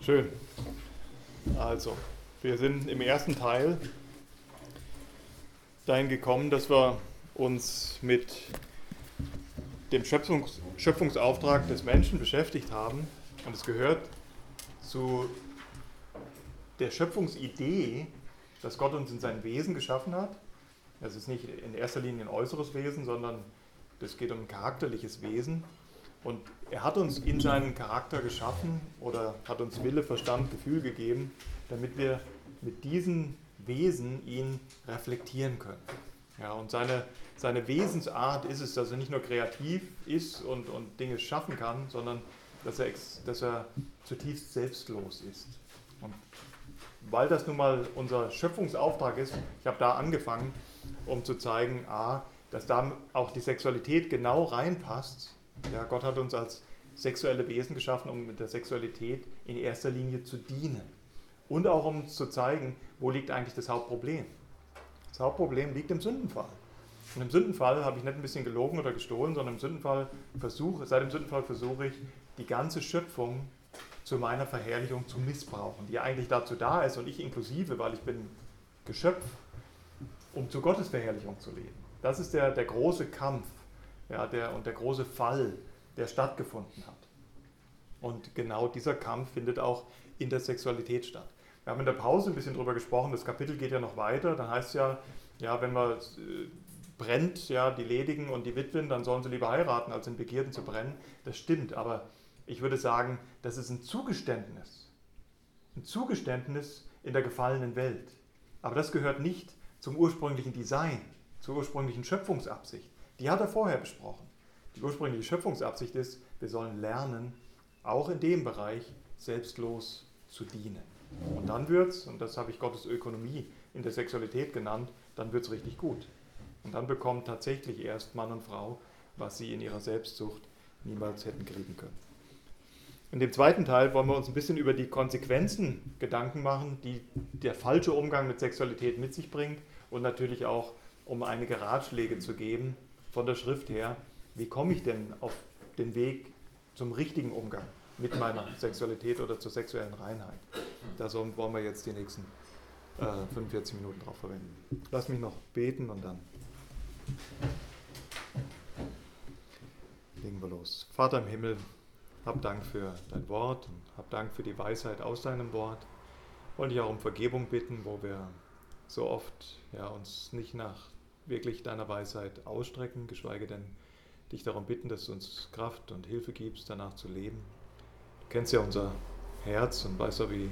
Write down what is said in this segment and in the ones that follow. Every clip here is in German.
Schön. Also, wir sind im ersten Teil dahin gekommen, dass wir uns mit dem Schöpfungs Schöpfungsauftrag des Menschen beschäftigt haben. Und es gehört zu der Schöpfungsidee, dass Gott uns in sein Wesen geschaffen hat. Es ist nicht in erster Linie ein äußeres Wesen, sondern es geht um ein charakterliches Wesen. Und er hat uns in seinen Charakter geschaffen oder hat uns Wille, Verstand, Gefühl gegeben, damit wir mit diesen Wesen ihn reflektieren können. Ja, und seine, seine Wesensart ist es, dass er nicht nur kreativ ist und, und Dinge schaffen kann, sondern dass er, dass er zutiefst selbstlos ist. Und weil das nun mal unser Schöpfungsauftrag ist, ich habe da angefangen, um zu zeigen, a, dass da auch die Sexualität genau reinpasst ja, Gott hat uns als sexuelle Wesen geschaffen, um mit der Sexualität in erster Linie zu dienen. Und auch um zu zeigen, wo liegt eigentlich das Hauptproblem. Das Hauptproblem liegt im Sündenfall. Und im Sündenfall habe ich nicht ein bisschen gelogen oder gestohlen, sondern im Sündenfall versuche, seit dem Sündenfall versuche ich, die ganze Schöpfung zu meiner Verherrlichung zu missbrauchen, die eigentlich dazu da ist und ich inklusive, weil ich bin Geschöpf, um zu Gottes Verherrlichung zu leben. Das ist der, der große Kampf ja, der, und der große Fall, der stattgefunden hat. Und genau dieser Kampf findet auch in der Sexualität statt. Wir haben in der Pause ein bisschen darüber gesprochen, das Kapitel geht ja noch weiter, dann heißt es ja, ja, wenn man äh, brennt, ja, die Ledigen und die Witwen, dann sollen sie lieber heiraten, als in Begierden zu brennen. Das stimmt, aber ich würde sagen, das ist ein Zugeständnis. Ein Zugeständnis in der gefallenen Welt. Aber das gehört nicht zum ursprünglichen Design, zur ursprünglichen Schöpfungsabsicht. Die hat er vorher besprochen. Die ursprüngliche Schöpfungsabsicht ist, wir sollen lernen, auch in dem Bereich selbstlos zu dienen. Und dann wird es, und das habe ich Gottes Ökonomie in der Sexualität genannt, dann wird es richtig gut. Und dann bekommt tatsächlich erst Mann und Frau, was sie in ihrer Selbstsucht niemals hätten kriegen können. In dem zweiten Teil wollen wir uns ein bisschen über die Konsequenzen Gedanken machen, die der falsche Umgang mit Sexualität mit sich bringt und natürlich auch um einige Ratschläge zu geben, von der Schrift her, wie komme ich denn auf den Weg zum richtigen Umgang mit meiner Sexualität oder zur sexuellen Reinheit. Da wollen wir jetzt die nächsten äh, 45 Minuten drauf verwenden. Lass mich noch beten und dann legen wir los. Vater im Himmel, hab Dank für dein Wort und hab Dank für die Weisheit aus deinem Wort. Wollte ich auch um Vergebung bitten, wo wir so oft ja, uns nicht nach wirklich deiner Weisheit ausstrecken, geschweige denn dich darum bitten, dass du uns Kraft und Hilfe gibst, danach zu leben. Du kennst ja unser Herz und weißt ja, wie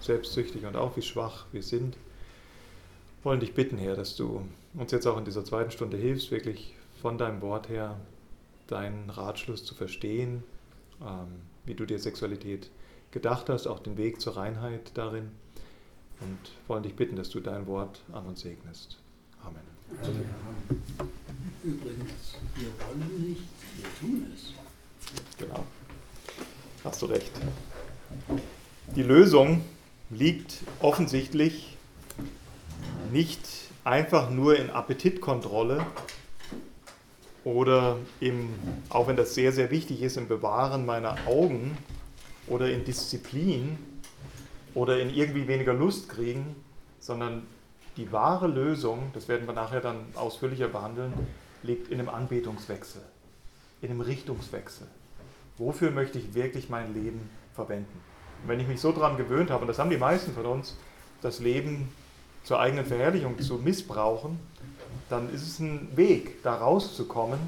selbstsüchtig und auch wie schwach wir sind. Wir wollen dich bitten, Herr, dass du uns jetzt auch in dieser zweiten Stunde hilfst, wirklich von deinem Wort her deinen Ratschluss zu verstehen, ähm, wie du dir Sexualität gedacht hast, auch den Weg zur Reinheit darin. Und wollen dich bitten, dass du dein Wort an uns segnest. Amen. Übrigens, wir wollen nicht, wir tun es. Genau. Hast du recht. Die Lösung liegt offensichtlich nicht einfach nur in Appetitkontrolle oder im, auch wenn das sehr, sehr wichtig ist, im Bewahren meiner Augen oder in Disziplin oder in irgendwie weniger Lust kriegen, sondern die wahre Lösung, das werden wir nachher dann ausführlicher behandeln, liegt in einem Anbetungswechsel, in einem Richtungswechsel. Wofür möchte ich wirklich mein Leben verwenden? Und wenn ich mich so daran gewöhnt habe, und das haben die meisten von uns, das Leben zur eigenen Verherrlichung zu missbrauchen, dann ist es ein Weg, da rauszukommen.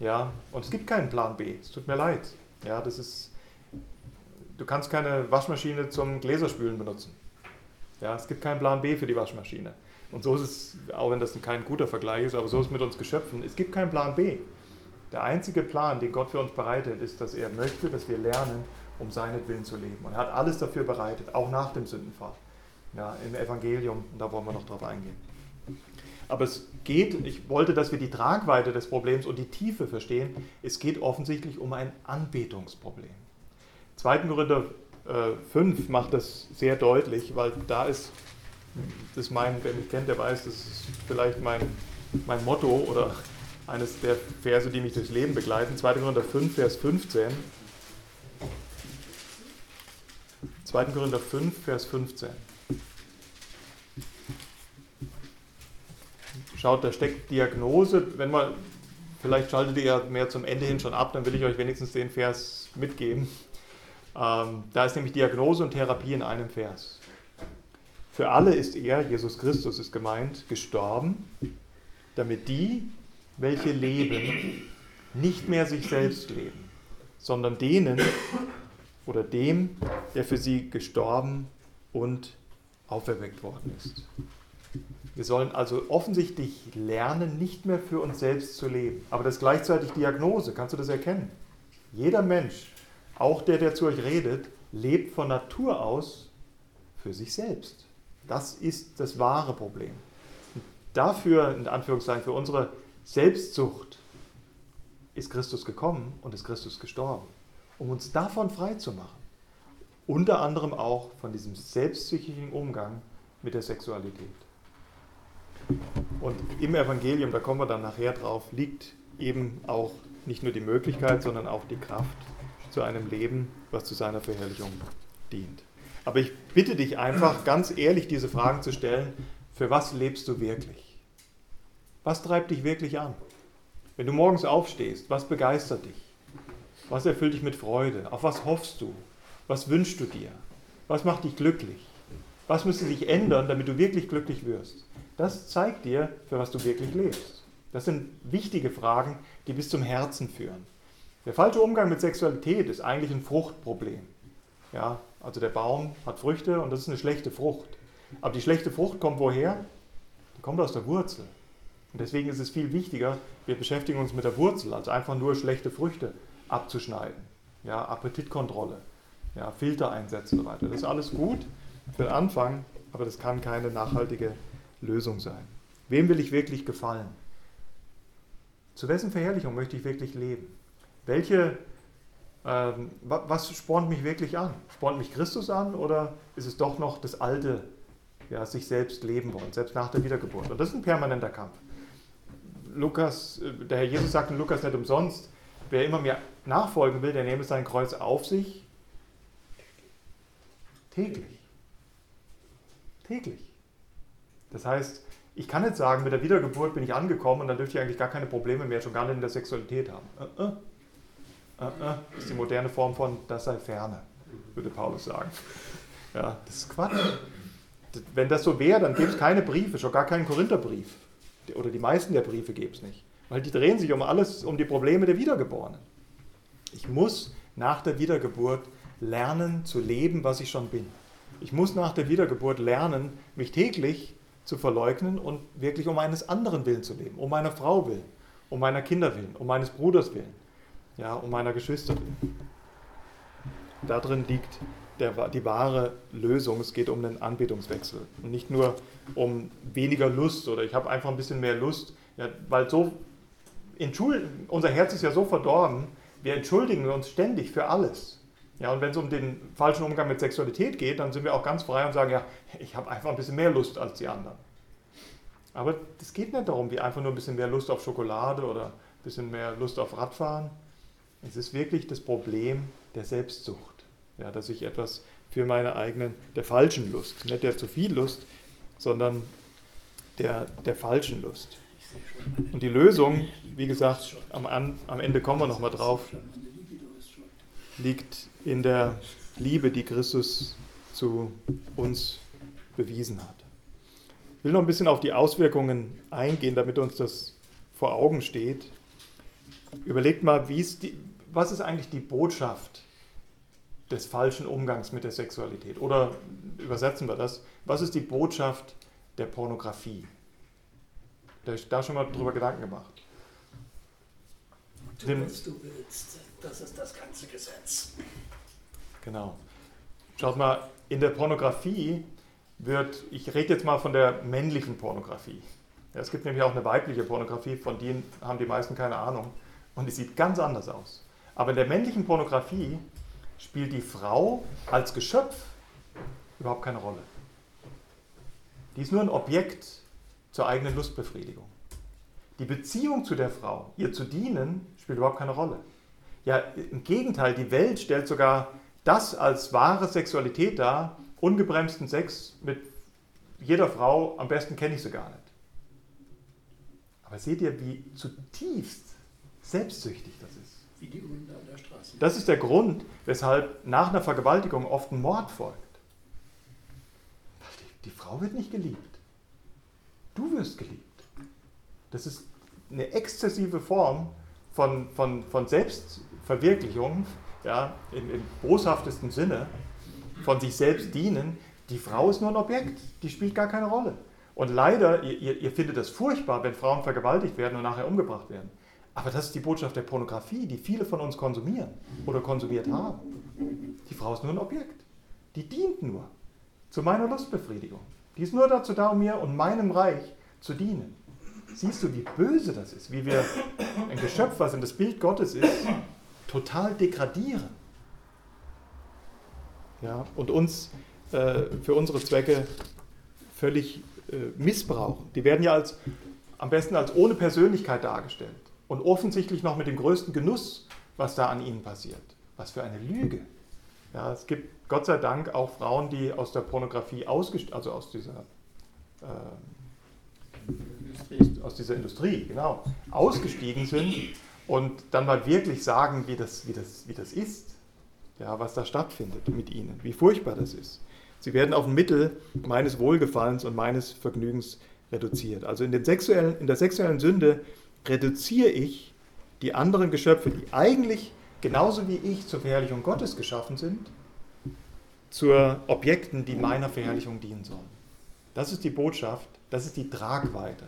Ja, und es gibt keinen Plan B. Es tut mir leid. Ja, das ist, du kannst keine Waschmaschine zum Gläserspülen benutzen. Ja, es gibt keinen Plan B für die Waschmaschine. Und so ist es, auch wenn das kein guter Vergleich ist, aber so ist es mit uns Geschöpfen. Es gibt keinen Plan B. Der einzige Plan, den Gott für uns bereitet, ist, dass er möchte, dass wir lernen, um seinetwillen zu leben. Und er hat alles dafür bereitet, auch nach dem Sündenfall. Ja, Im Evangelium, da wollen wir noch drauf eingehen. Aber es geht, ich wollte, dass wir die Tragweite des Problems und die Tiefe verstehen. Es geht offensichtlich um ein Anbetungsproblem. 2. Korinther äh, 5 macht das sehr deutlich, weil da ist das ist mein, wer mich kennt, der weiß, das ist vielleicht mein, mein Motto oder eines der Verse, die mich durchs Leben begleiten. 2. Korinther 5, Vers 15. 2. Korinther 5, Vers 15. Schaut, da steckt Diagnose. Wenn man, vielleicht schaltet ihr ja mehr zum Ende hin schon ab, dann will ich euch wenigstens den Vers mitgeben. Ähm, da ist nämlich Diagnose und Therapie in einem Vers. Für alle ist er, Jesus Christus ist gemeint, gestorben, damit die, welche leben, nicht mehr sich selbst leben, sondern denen oder dem, der für sie gestorben und auferweckt worden ist. Wir sollen also offensichtlich lernen, nicht mehr für uns selbst zu leben. Aber das ist gleichzeitig Diagnose. Kannst du das erkennen? Jeder Mensch, auch der, der zu euch redet, lebt von Natur aus für sich selbst. Das ist das wahre Problem. Und dafür, in Anführungszeichen, für unsere Selbstsucht ist Christus gekommen und ist Christus gestorben, um uns davon frei zu machen. Unter anderem auch von diesem selbstsüchtigen Umgang mit der Sexualität. Und im Evangelium, da kommen wir dann nachher drauf, liegt eben auch nicht nur die Möglichkeit, sondern auch die Kraft zu einem Leben, was zu seiner Verherrlichung dient. Aber ich bitte dich einfach ganz ehrlich diese Fragen zu stellen, für was lebst du wirklich? Was treibt dich wirklich an? Wenn du morgens aufstehst, was begeistert dich? Was erfüllt dich mit Freude? Auf was hoffst du? Was wünschst du dir? Was macht dich glücklich? Was müsste sich ändern, damit du wirklich glücklich wirst? Das zeigt dir, für was du wirklich lebst. Das sind wichtige Fragen, die bis zum Herzen führen. Der falsche Umgang mit Sexualität ist eigentlich ein Fruchtproblem. Ja, also der Baum hat Früchte und das ist eine schlechte Frucht. Aber die schlechte Frucht kommt woher? Die kommt aus der Wurzel. Und deswegen ist es viel wichtiger, wir beschäftigen uns mit der Wurzel, als einfach nur schlechte Früchte abzuschneiden. Ja, Appetitkontrolle, ja, Filter einsetzen und so weiter. Das ist alles gut für den Anfang, aber das kann keine nachhaltige Lösung sein. Wem will ich wirklich gefallen? Zu wessen Verherrlichung möchte ich wirklich leben? Welche ähm, was spornt mich wirklich an? Spornt mich Christus an oder ist es doch noch das alte, ja, sich selbst leben wollen, selbst nach der Wiedergeburt? Und das ist ein permanenter Kampf. Lukas, äh, der Herr Jesus sagt in Lukas nicht umsonst, wer immer mir nachfolgen will, der nehme sein Kreuz auf sich täglich. Täglich. Das heißt, ich kann nicht sagen, mit der Wiedergeburt bin ich angekommen und dann dürfte ich eigentlich gar keine Probleme mehr, schon gar nicht in der Sexualität haben. Uh -uh, ist die moderne Form von das sei ferne, würde Paulus sagen. Ja, das ist Quatsch. Wenn das so wäre, dann gäbe es keine Briefe, schon gar keinen Korintherbrief. Oder die meisten der Briefe gäbe es nicht. Weil die drehen sich um alles, um die Probleme der Wiedergeborenen. Ich muss nach der Wiedergeburt lernen zu leben, was ich schon bin. Ich muss nach der Wiedergeburt lernen, mich täglich zu verleugnen und wirklich um eines anderen Willen zu leben. Um meiner Frau willen, um meiner Kinder willen, um meines Bruders willen ja, um meiner Geschwister willen. Darin liegt der, die wahre Lösung. Es geht um einen Anbetungswechsel und nicht nur um weniger Lust oder ich habe einfach ein bisschen mehr Lust, ja, weil so unser Herz ist ja so verdorben, wir entschuldigen uns ständig für alles. Ja, und wenn es um den falschen Umgang mit Sexualität geht, dann sind wir auch ganz frei und sagen, ja, ich habe einfach ein bisschen mehr Lust als die anderen. Aber es geht nicht darum, wie einfach nur ein bisschen mehr Lust auf Schokolade oder ein bisschen mehr Lust auf Radfahren. Es ist wirklich das Problem der Selbstsucht, ja, dass ich etwas für meine eigenen, der falschen Lust, nicht der zu viel Lust, sondern der, der falschen Lust. Und die Lösung, wie gesagt, am, am Ende kommen wir nochmal drauf, liegt in der Liebe, die Christus zu uns bewiesen hat. Ich will noch ein bisschen auf die Auswirkungen eingehen, damit uns das vor Augen steht. Überlegt mal, wie ist die, was ist eigentlich die Botschaft des falschen Umgangs mit der Sexualität? Oder übersetzen wir das, was ist die Botschaft der Pornografie? Da ich da schon mal drüber Gedanken gemacht. Tu, was du willst, das ist das ganze Gesetz. Genau. Schaut mal, in der Pornografie wird, ich rede jetzt mal von der männlichen Pornografie. Ja, es gibt nämlich auch eine weibliche Pornografie, von denen haben die meisten keine Ahnung. Und die sieht ganz anders aus. Aber in der männlichen Pornografie spielt die Frau als Geschöpf überhaupt keine Rolle. Die ist nur ein Objekt zur eigenen Lustbefriedigung. Die Beziehung zu der Frau, ihr zu dienen, spielt überhaupt keine Rolle. Ja, im Gegenteil, die Welt stellt sogar das als wahre Sexualität dar, ungebremsten Sex mit jeder Frau, am besten kenne ich sie gar nicht. Aber seht ihr, wie zutiefst selbstsüchtig das ist? Wie die Hunde an der Straße. Das ist der Grund, weshalb nach einer Vergewaltigung oft ein Mord folgt. Die, die Frau wird nicht geliebt. Du wirst geliebt. Das ist eine exzessive Form von, von, von Selbstverwirklichung, ja, im, im boshaftesten Sinne, von sich selbst dienen. Die Frau ist nur ein Objekt, die spielt gar keine Rolle. Und leider, ihr, ihr findet das furchtbar, wenn Frauen vergewaltigt werden und nachher umgebracht werden. Aber das ist die Botschaft der Pornografie, die viele von uns konsumieren oder konsumiert haben. Die Frau ist nur ein Objekt. Die dient nur zu meiner Lustbefriedigung. Die ist nur dazu da, um mir und meinem Reich zu dienen. Siehst du, wie böse das ist, wie wir ein Geschöpf, was in das Bild Gottes ist, total degradieren. Ja, und uns äh, für unsere Zwecke völlig äh, missbrauchen. Die werden ja als, am besten als ohne Persönlichkeit dargestellt und offensichtlich noch mit dem größten Genuss, was da an ihnen passiert. Was für eine Lüge. Ja, es gibt Gott sei Dank auch Frauen, die aus der Pornografie ausgestiegen, also aus dieser, äh, aus dieser Industrie, genau, ausgestiegen sind und dann mal wirklich sagen, wie das, wie das, wie das ist, ja, was da stattfindet mit ihnen, wie furchtbar das ist. Sie werden auf ein Mittel meines Wohlgefallens und meines Vergnügens reduziert. Also in, den sexuellen, in der sexuellen Sünde reduziere ich die anderen Geschöpfe, die eigentlich genauso wie ich zur Verherrlichung Gottes geschaffen sind, zu Objekten, die meiner Verherrlichung dienen sollen. Das ist die Botschaft, das ist die Tragweite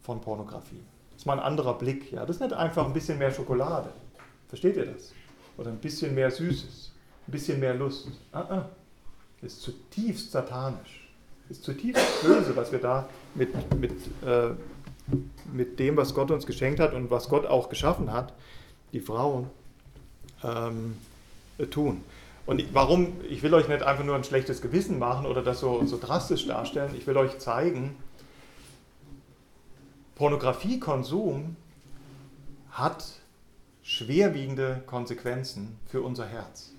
von Pornografie. Das ist mal ein anderer Blick. Ja? Das ist nicht einfach ein bisschen mehr Schokolade. Versteht ihr das? Oder ein bisschen mehr Süßes, ein bisschen mehr Lust. Ah, ah. Das ist zutiefst satanisch. Das ist zutiefst böse, was wir da mit, mit äh, mit dem, was Gott uns geschenkt hat und was Gott auch geschaffen hat, die Frauen, ähm, tun. Und warum, ich will euch nicht einfach nur ein schlechtes Gewissen machen oder das so, so drastisch darstellen, ich will euch zeigen, Pornografiekonsum hat schwerwiegende Konsequenzen für unser Herz.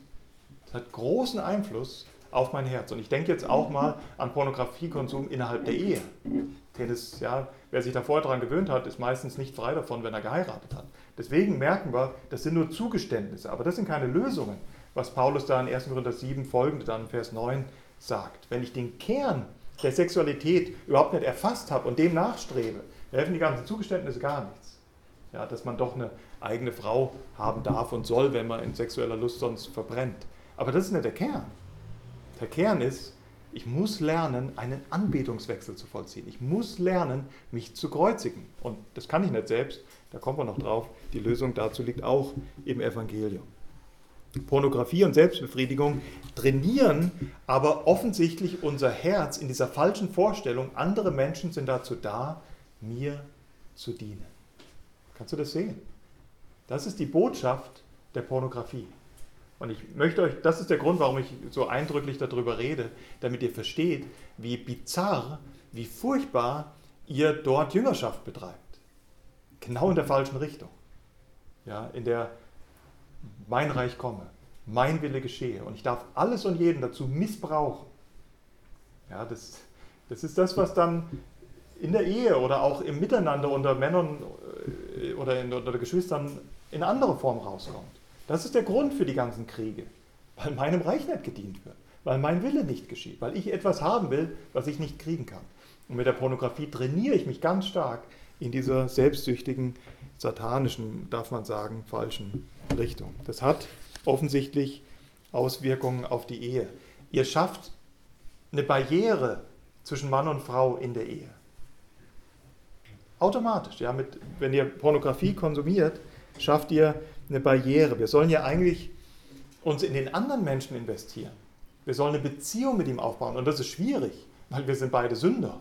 Es hat großen Einfluss auf mein Herz. Und ich denke jetzt auch mal an Pornografiekonsum innerhalb der Ehe. Denn es, ja, wer sich da vorher daran gewöhnt hat, ist meistens nicht frei davon, wenn er geheiratet hat. Deswegen merken wir, das sind nur Zugeständnisse, aber das sind keine Lösungen, was Paulus da in 1. Korinther 7 folgende dann in Vers 9 sagt. Wenn ich den Kern der Sexualität überhaupt nicht erfasst habe und dem nachstrebe, helfen die ganzen Zugeständnisse gar nichts. Ja, dass man doch eine eigene Frau haben darf und soll, wenn man in sexueller Lust sonst verbrennt. Aber das ist nicht der Kern. Der Kern ist, ich muss lernen, einen Anbetungswechsel zu vollziehen. Ich muss lernen, mich zu kreuzigen. Und das kann ich nicht selbst, da kommen wir noch drauf. Die Lösung dazu liegt auch im Evangelium. Pornografie und Selbstbefriedigung trainieren aber offensichtlich unser Herz in dieser falschen Vorstellung, andere Menschen sind dazu da, mir zu dienen. Kannst du das sehen? Das ist die Botschaft der Pornografie. Und ich möchte euch, das ist der Grund, warum ich so eindrücklich darüber rede, damit ihr versteht, wie bizarr, wie furchtbar ihr dort Jüngerschaft betreibt. Genau in der falschen Richtung. Ja, in der mein Reich komme, mein Wille geschehe. Und ich darf alles und jeden dazu missbrauchen. Ja, das, das ist das, was dann in der Ehe oder auch im Miteinander unter Männern äh, oder unter Geschwistern in andere Form rauskommt. Das ist der Grund für die ganzen Kriege, weil meinem Reich nicht gedient wird, weil mein Wille nicht geschieht, weil ich etwas haben will, was ich nicht kriegen kann. Und mit der Pornografie trainiere ich mich ganz stark in dieser selbstsüchtigen, satanischen, darf man sagen, falschen Richtung. Das hat offensichtlich Auswirkungen auf die Ehe. Ihr schafft eine Barriere zwischen Mann und Frau in der Ehe. Automatisch, ja, mit, wenn ihr Pornografie konsumiert, schafft ihr eine Barriere. Wir sollen ja eigentlich uns in den anderen Menschen investieren. Wir sollen eine Beziehung mit ihm aufbauen. Und das ist schwierig, weil wir sind beide Sünder.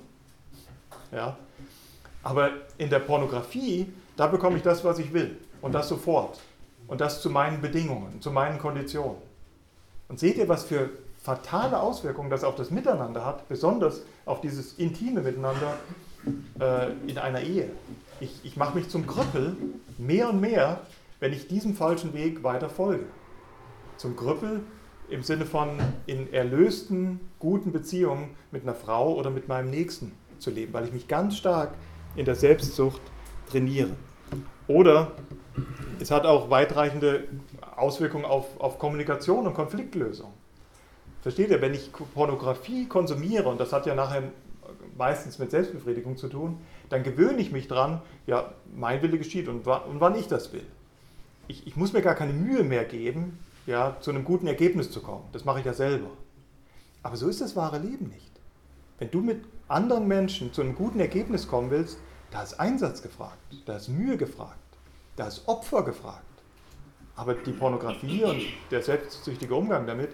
Ja? Aber in der Pornografie, da bekomme ich das, was ich will. Und das sofort. Und das zu meinen Bedingungen, zu meinen Konditionen. Und seht ihr, was für fatale Auswirkungen das auf das Miteinander hat, besonders auf dieses intime Miteinander äh, in einer Ehe. Ich, ich mache mich zum Krüppel mehr und mehr wenn ich diesem falschen Weg weiter folge. Zum Krüppel im Sinne von in erlösten, guten Beziehungen mit einer Frau oder mit meinem Nächsten zu leben, weil ich mich ganz stark in der Selbstsucht trainiere. Oder es hat auch weitreichende Auswirkungen auf, auf Kommunikation und Konfliktlösung. Versteht ihr, wenn ich Pornografie konsumiere, und das hat ja nachher meistens mit Selbstbefriedigung zu tun, dann gewöhne ich mich dran, ja, mein Wille geschieht und, und wann ich das will. Ich, ich muss mir gar keine Mühe mehr geben, ja, zu einem guten Ergebnis zu kommen. Das mache ich ja selber. Aber so ist das wahre Leben nicht. Wenn du mit anderen Menschen zu einem guten Ergebnis kommen willst, da ist Einsatz gefragt, da ist Mühe gefragt, da ist Opfer gefragt. Aber die Pornografie und der selbstsüchtige Umgang damit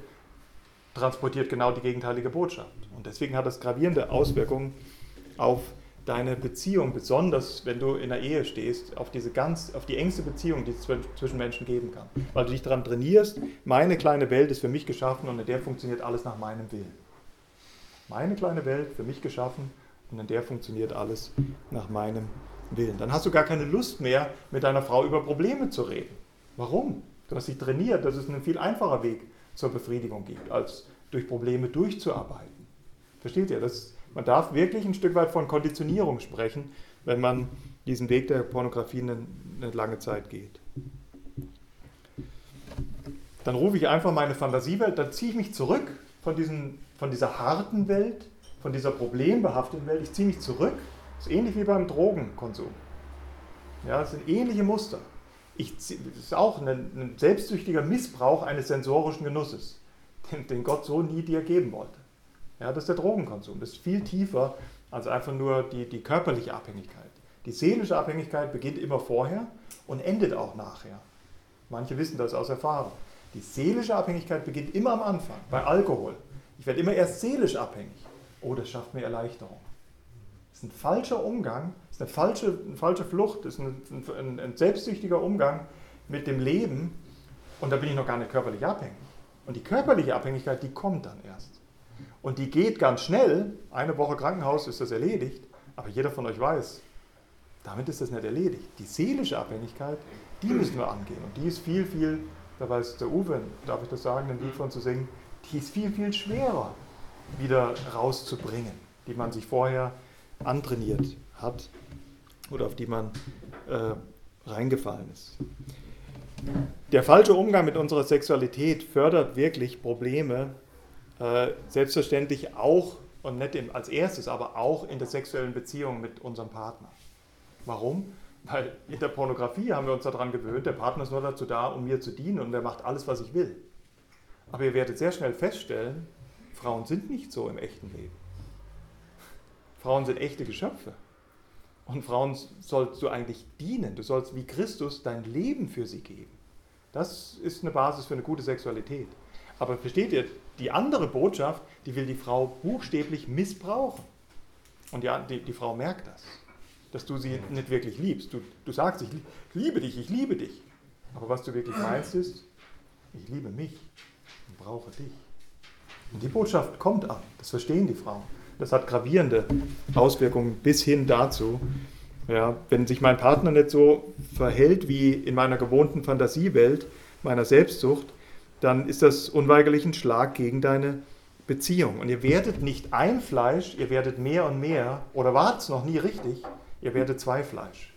transportiert genau die gegenteilige Botschaft. Und deswegen hat das gravierende Auswirkungen auf deine Beziehung, besonders wenn du in der Ehe stehst, auf diese ganz, auf die engste Beziehung, die es zwischen Menschen geben kann. Weil du dich daran trainierst, meine kleine Welt ist für mich geschaffen und in der funktioniert alles nach meinem Willen. Meine kleine Welt, für mich geschaffen und in der funktioniert alles nach meinem Willen. Dann hast du gar keine Lust mehr, mit deiner Frau über Probleme zu reden. Warum? Du hast dich trainiert, dass es einen viel einfacher Weg zur Befriedigung gibt, als durch Probleme durchzuarbeiten. Versteht ihr? Das, man darf wirklich ein Stück weit von Konditionierung sprechen, wenn man diesen Weg der Pornografie eine, eine lange Zeit geht. Dann rufe ich einfach meine Fantasiewelt, dann ziehe ich mich zurück von, diesen, von dieser harten Welt, von dieser problembehafteten Welt. Ich ziehe mich zurück. Das ist ähnlich wie beim Drogenkonsum. Ja, das sind ähnliche Muster. Ich, das ist auch ein, ein selbstsüchtiger Missbrauch eines sensorischen Genusses, den, den Gott so nie dir geben wollte. Ja, das ist der Drogenkonsum. Das ist viel tiefer als einfach nur die, die körperliche Abhängigkeit. Die seelische Abhängigkeit beginnt immer vorher und endet auch nachher. Manche wissen das aus Erfahrung. Die seelische Abhängigkeit beginnt immer am Anfang, bei Alkohol. Ich werde immer erst seelisch abhängig. Oh, das schafft mir Erleichterung. Das ist ein falscher Umgang, das ist eine falsche, eine falsche Flucht, das ist ein, ein, ein selbstsüchtiger Umgang mit dem Leben und da bin ich noch gar nicht körperlich abhängig. Und die körperliche Abhängigkeit, die kommt dann erst. Und die geht ganz schnell, eine Woche Krankenhaus ist das erledigt, aber jeder von euch weiß, damit ist das nicht erledigt. Die seelische Abhängigkeit, die müssen wir angehen und die ist viel, viel da weiß der Uwe, darf ich das sagen, ein Lied von zu singen, die ist viel, viel schwerer wieder rauszubringen, die man sich vorher antrainiert hat oder auf die man äh, reingefallen ist. Der falsche Umgang mit unserer Sexualität fördert wirklich Probleme, selbstverständlich auch und nicht als erstes, aber auch in der sexuellen Beziehung mit unserem Partner. Warum? Weil in der Pornografie haben wir uns daran gewöhnt, der Partner ist nur dazu da, um mir zu dienen und er macht alles, was ich will. Aber ihr werdet sehr schnell feststellen, Frauen sind nicht so im echten Leben. Frauen sind echte Geschöpfe. Und Frauen sollst du eigentlich dienen. Du sollst wie Christus dein Leben für sie geben. Das ist eine Basis für eine gute Sexualität. Aber versteht ihr, die andere Botschaft, die will die Frau buchstäblich missbrauchen. Und die, die, die Frau merkt das dass du sie nicht wirklich liebst. Du, du sagst, ich liebe dich, ich liebe dich. Aber was du wirklich meinst ist, ich liebe mich und brauche dich. Und die Botschaft kommt an, das verstehen die Frauen. Das hat gravierende Auswirkungen bis hin dazu, ja, wenn sich mein Partner nicht so verhält wie in meiner gewohnten Fantasiewelt, meiner Selbstsucht, dann ist das unweigerlich ein Schlag gegen deine Beziehung. Und ihr werdet nicht ein Fleisch, ihr werdet mehr und mehr, oder wart es noch nie richtig, ihr werdet zwei Fleisch.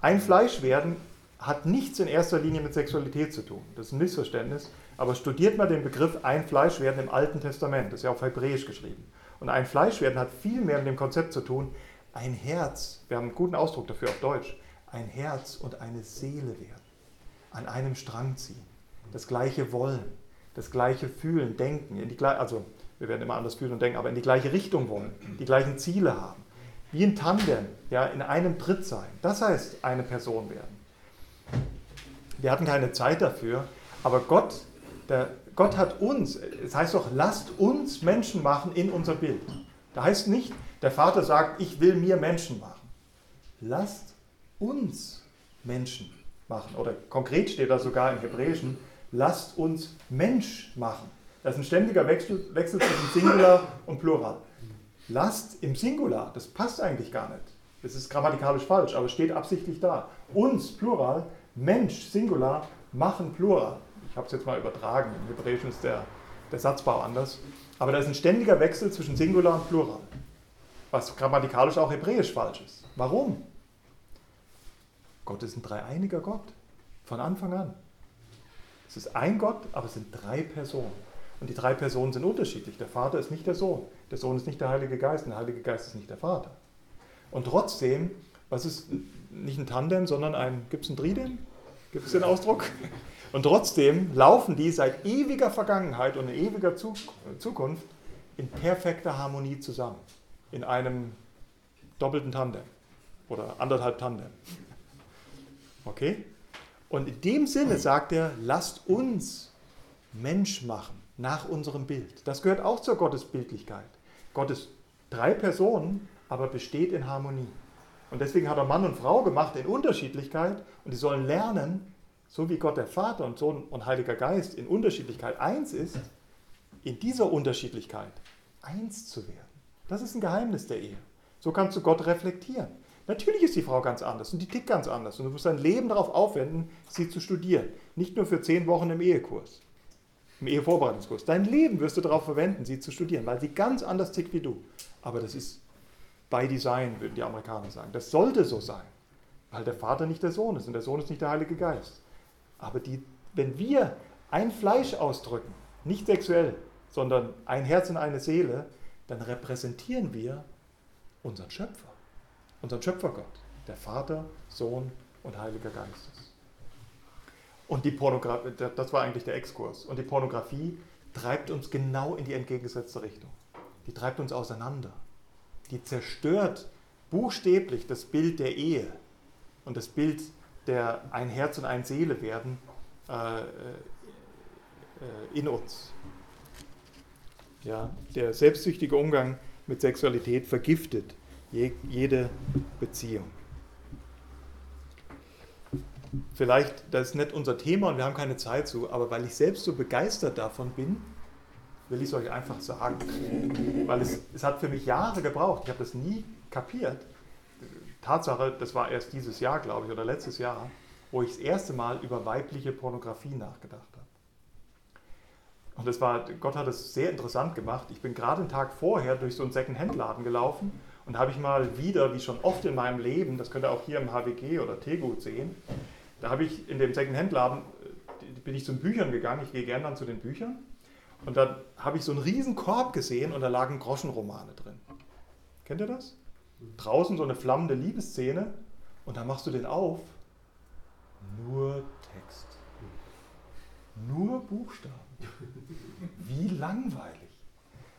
Ein Fleisch werden hat nichts in erster Linie mit Sexualität zu tun. Das ist ein Missverständnis. Aber studiert mal den Begriff ein Fleisch werden im Alten Testament. Das ist ja auf Hebräisch geschrieben. Und ein Fleisch werden hat viel mehr mit dem Konzept zu tun. Ein Herz, wir haben einen guten Ausdruck dafür auf Deutsch, ein Herz und eine Seele werden. An einem Strang ziehen. Das gleiche wollen, das gleiche fühlen, denken. In die, also wir werden immer anders fühlen und denken, aber in die gleiche Richtung wollen, die gleichen Ziele haben wie ein Tandem, ja, in einem Tritt sein. Das heißt, eine Person werden. Wir hatten keine Zeit dafür, aber Gott, der, Gott hat uns, es heißt doch, lasst uns Menschen machen in unser Bild. Da heißt nicht, der Vater sagt, ich will mir Menschen machen. Lasst uns Menschen machen. Oder konkret steht da sogar im Hebräischen, lasst uns Mensch machen. Das ist ein ständiger Wechsel, Wechsel zwischen Singular und Plural. Lasst im Singular, das passt eigentlich gar nicht. Das ist grammatikalisch falsch, aber steht absichtlich da. Uns, Plural, Mensch, Singular, machen Plural. Ich habe es jetzt mal übertragen. Im Hebräischen ist der, der Satzbau anders. Aber da ist ein ständiger Wechsel zwischen Singular und Plural. Was grammatikalisch auch hebräisch falsch ist. Warum? Gott ist ein dreieiniger Gott. Von Anfang an. Es ist ein Gott, aber es sind drei Personen. Und die drei Personen sind unterschiedlich. Der Vater ist nicht der Sohn. Der Sohn ist nicht der Heilige Geist. Und der Heilige Geist ist nicht der Vater. Und trotzdem, was ist nicht ein Tandem, sondern ein, gibt es ein Tridem? Gibt es den Ausdruck? Und trotzdem laufen die seit ewiger Vergangenheit und in ewiger Zukunft in perfekter Harmonie zusammen. In einem doppelten Tandem oder anderthalb Tandem. Okay? Und in dem Sinne sagt er, lasst uns Mensch machen, nach unserem Bild. Das gehört auch zur Gottesbildlichkeit. Gott ist drei Personen, aber besteht in Harmonie. Und deswegen hat er Mann und Frau gemacht in Unterschiedlichkeit und die sollen lernen, so wie Gott der Vater und Sohn und Heiliger Geist in Unterschiedlichkeit eins ist, in dieser Unterschiedlichkeit eins zu werden. Das ist ein Geheimnis der Ehe. So kannst du Gott reflektieren. Natürlich ist die Frau ganz anders und die tickt ganz anders. Und du musst dein Leben darauf aufwenden, sie zu studieren. Nicht nur für zehn Wochen im Ehekurs, im Ehevorbereitungskurs. Dein Leben wirst du darauf verwenden, sie zu studieren, weil sie ganz anders tickt wie du. Aber das ist by Design, würden die Amerikaner sagen. Das sollte so sein, weil der Vater nicht der Sohn ist und der Sohn ist nicht der Heilige Geist. Aber die, wenn wir ein Fleisch ausdrücken, nicht sexuell, sondern ein Herz und eine Seele, dann repräsentieren wir unseren Schöpfer, unseren Schöpfergott, der Vater, Sohn und Heiliger Geist Und die Pornografie, das war eigentlich der Exkurs. Und die Pornografie treibt uns genau in die entgegengesetzte Richtung. Die treibt uns auseinander. Die zerstört buchstäblich das Bild der Ehe und das Bild der ein Herz und eine Seele werden äh, äh, in uns. Ja, der selbstsüchtige Umgang mit Sexualität vergiftet je, jede Beziehung. Vielleicht, das ist nicht unser Thema und wir haben keine Zeit zu, aber weil ich selbst so begeistert davon bin, will ich es euch einfach sagen. Weil es, es hat für mich Jahre gebraucht. Ich habe das nie kapiert. Tatsache, das war erst dieses Jahr, glaube ich, oder letztes Jahr, wo ich das erste Mal über weibliche Pornografie nachgedacht habe. Und das war, Gott hat es sehr interessant gemacht. Ich bin gerade einen Tag vorher durch so einen Second-Hand-Laden gelaufen und habe ich mal wieder, wie schon oft in meinem Leben, das könnt ihr auch hier im HWG oder Tegut sehen, da habe ich in dem Second-Hand-Laden, äh, bin ich zu den Büchern gegangen, ich gehe gerne dann zu den Büchern und dann habe ich so einen riesen Korb gesehen und da lagen Groschenromane drin. Kennt ihr das? Draußen so eine flammende Liebesszene und dann machst du den auf, nur Text, nur Buchstaben. Wie langweilig.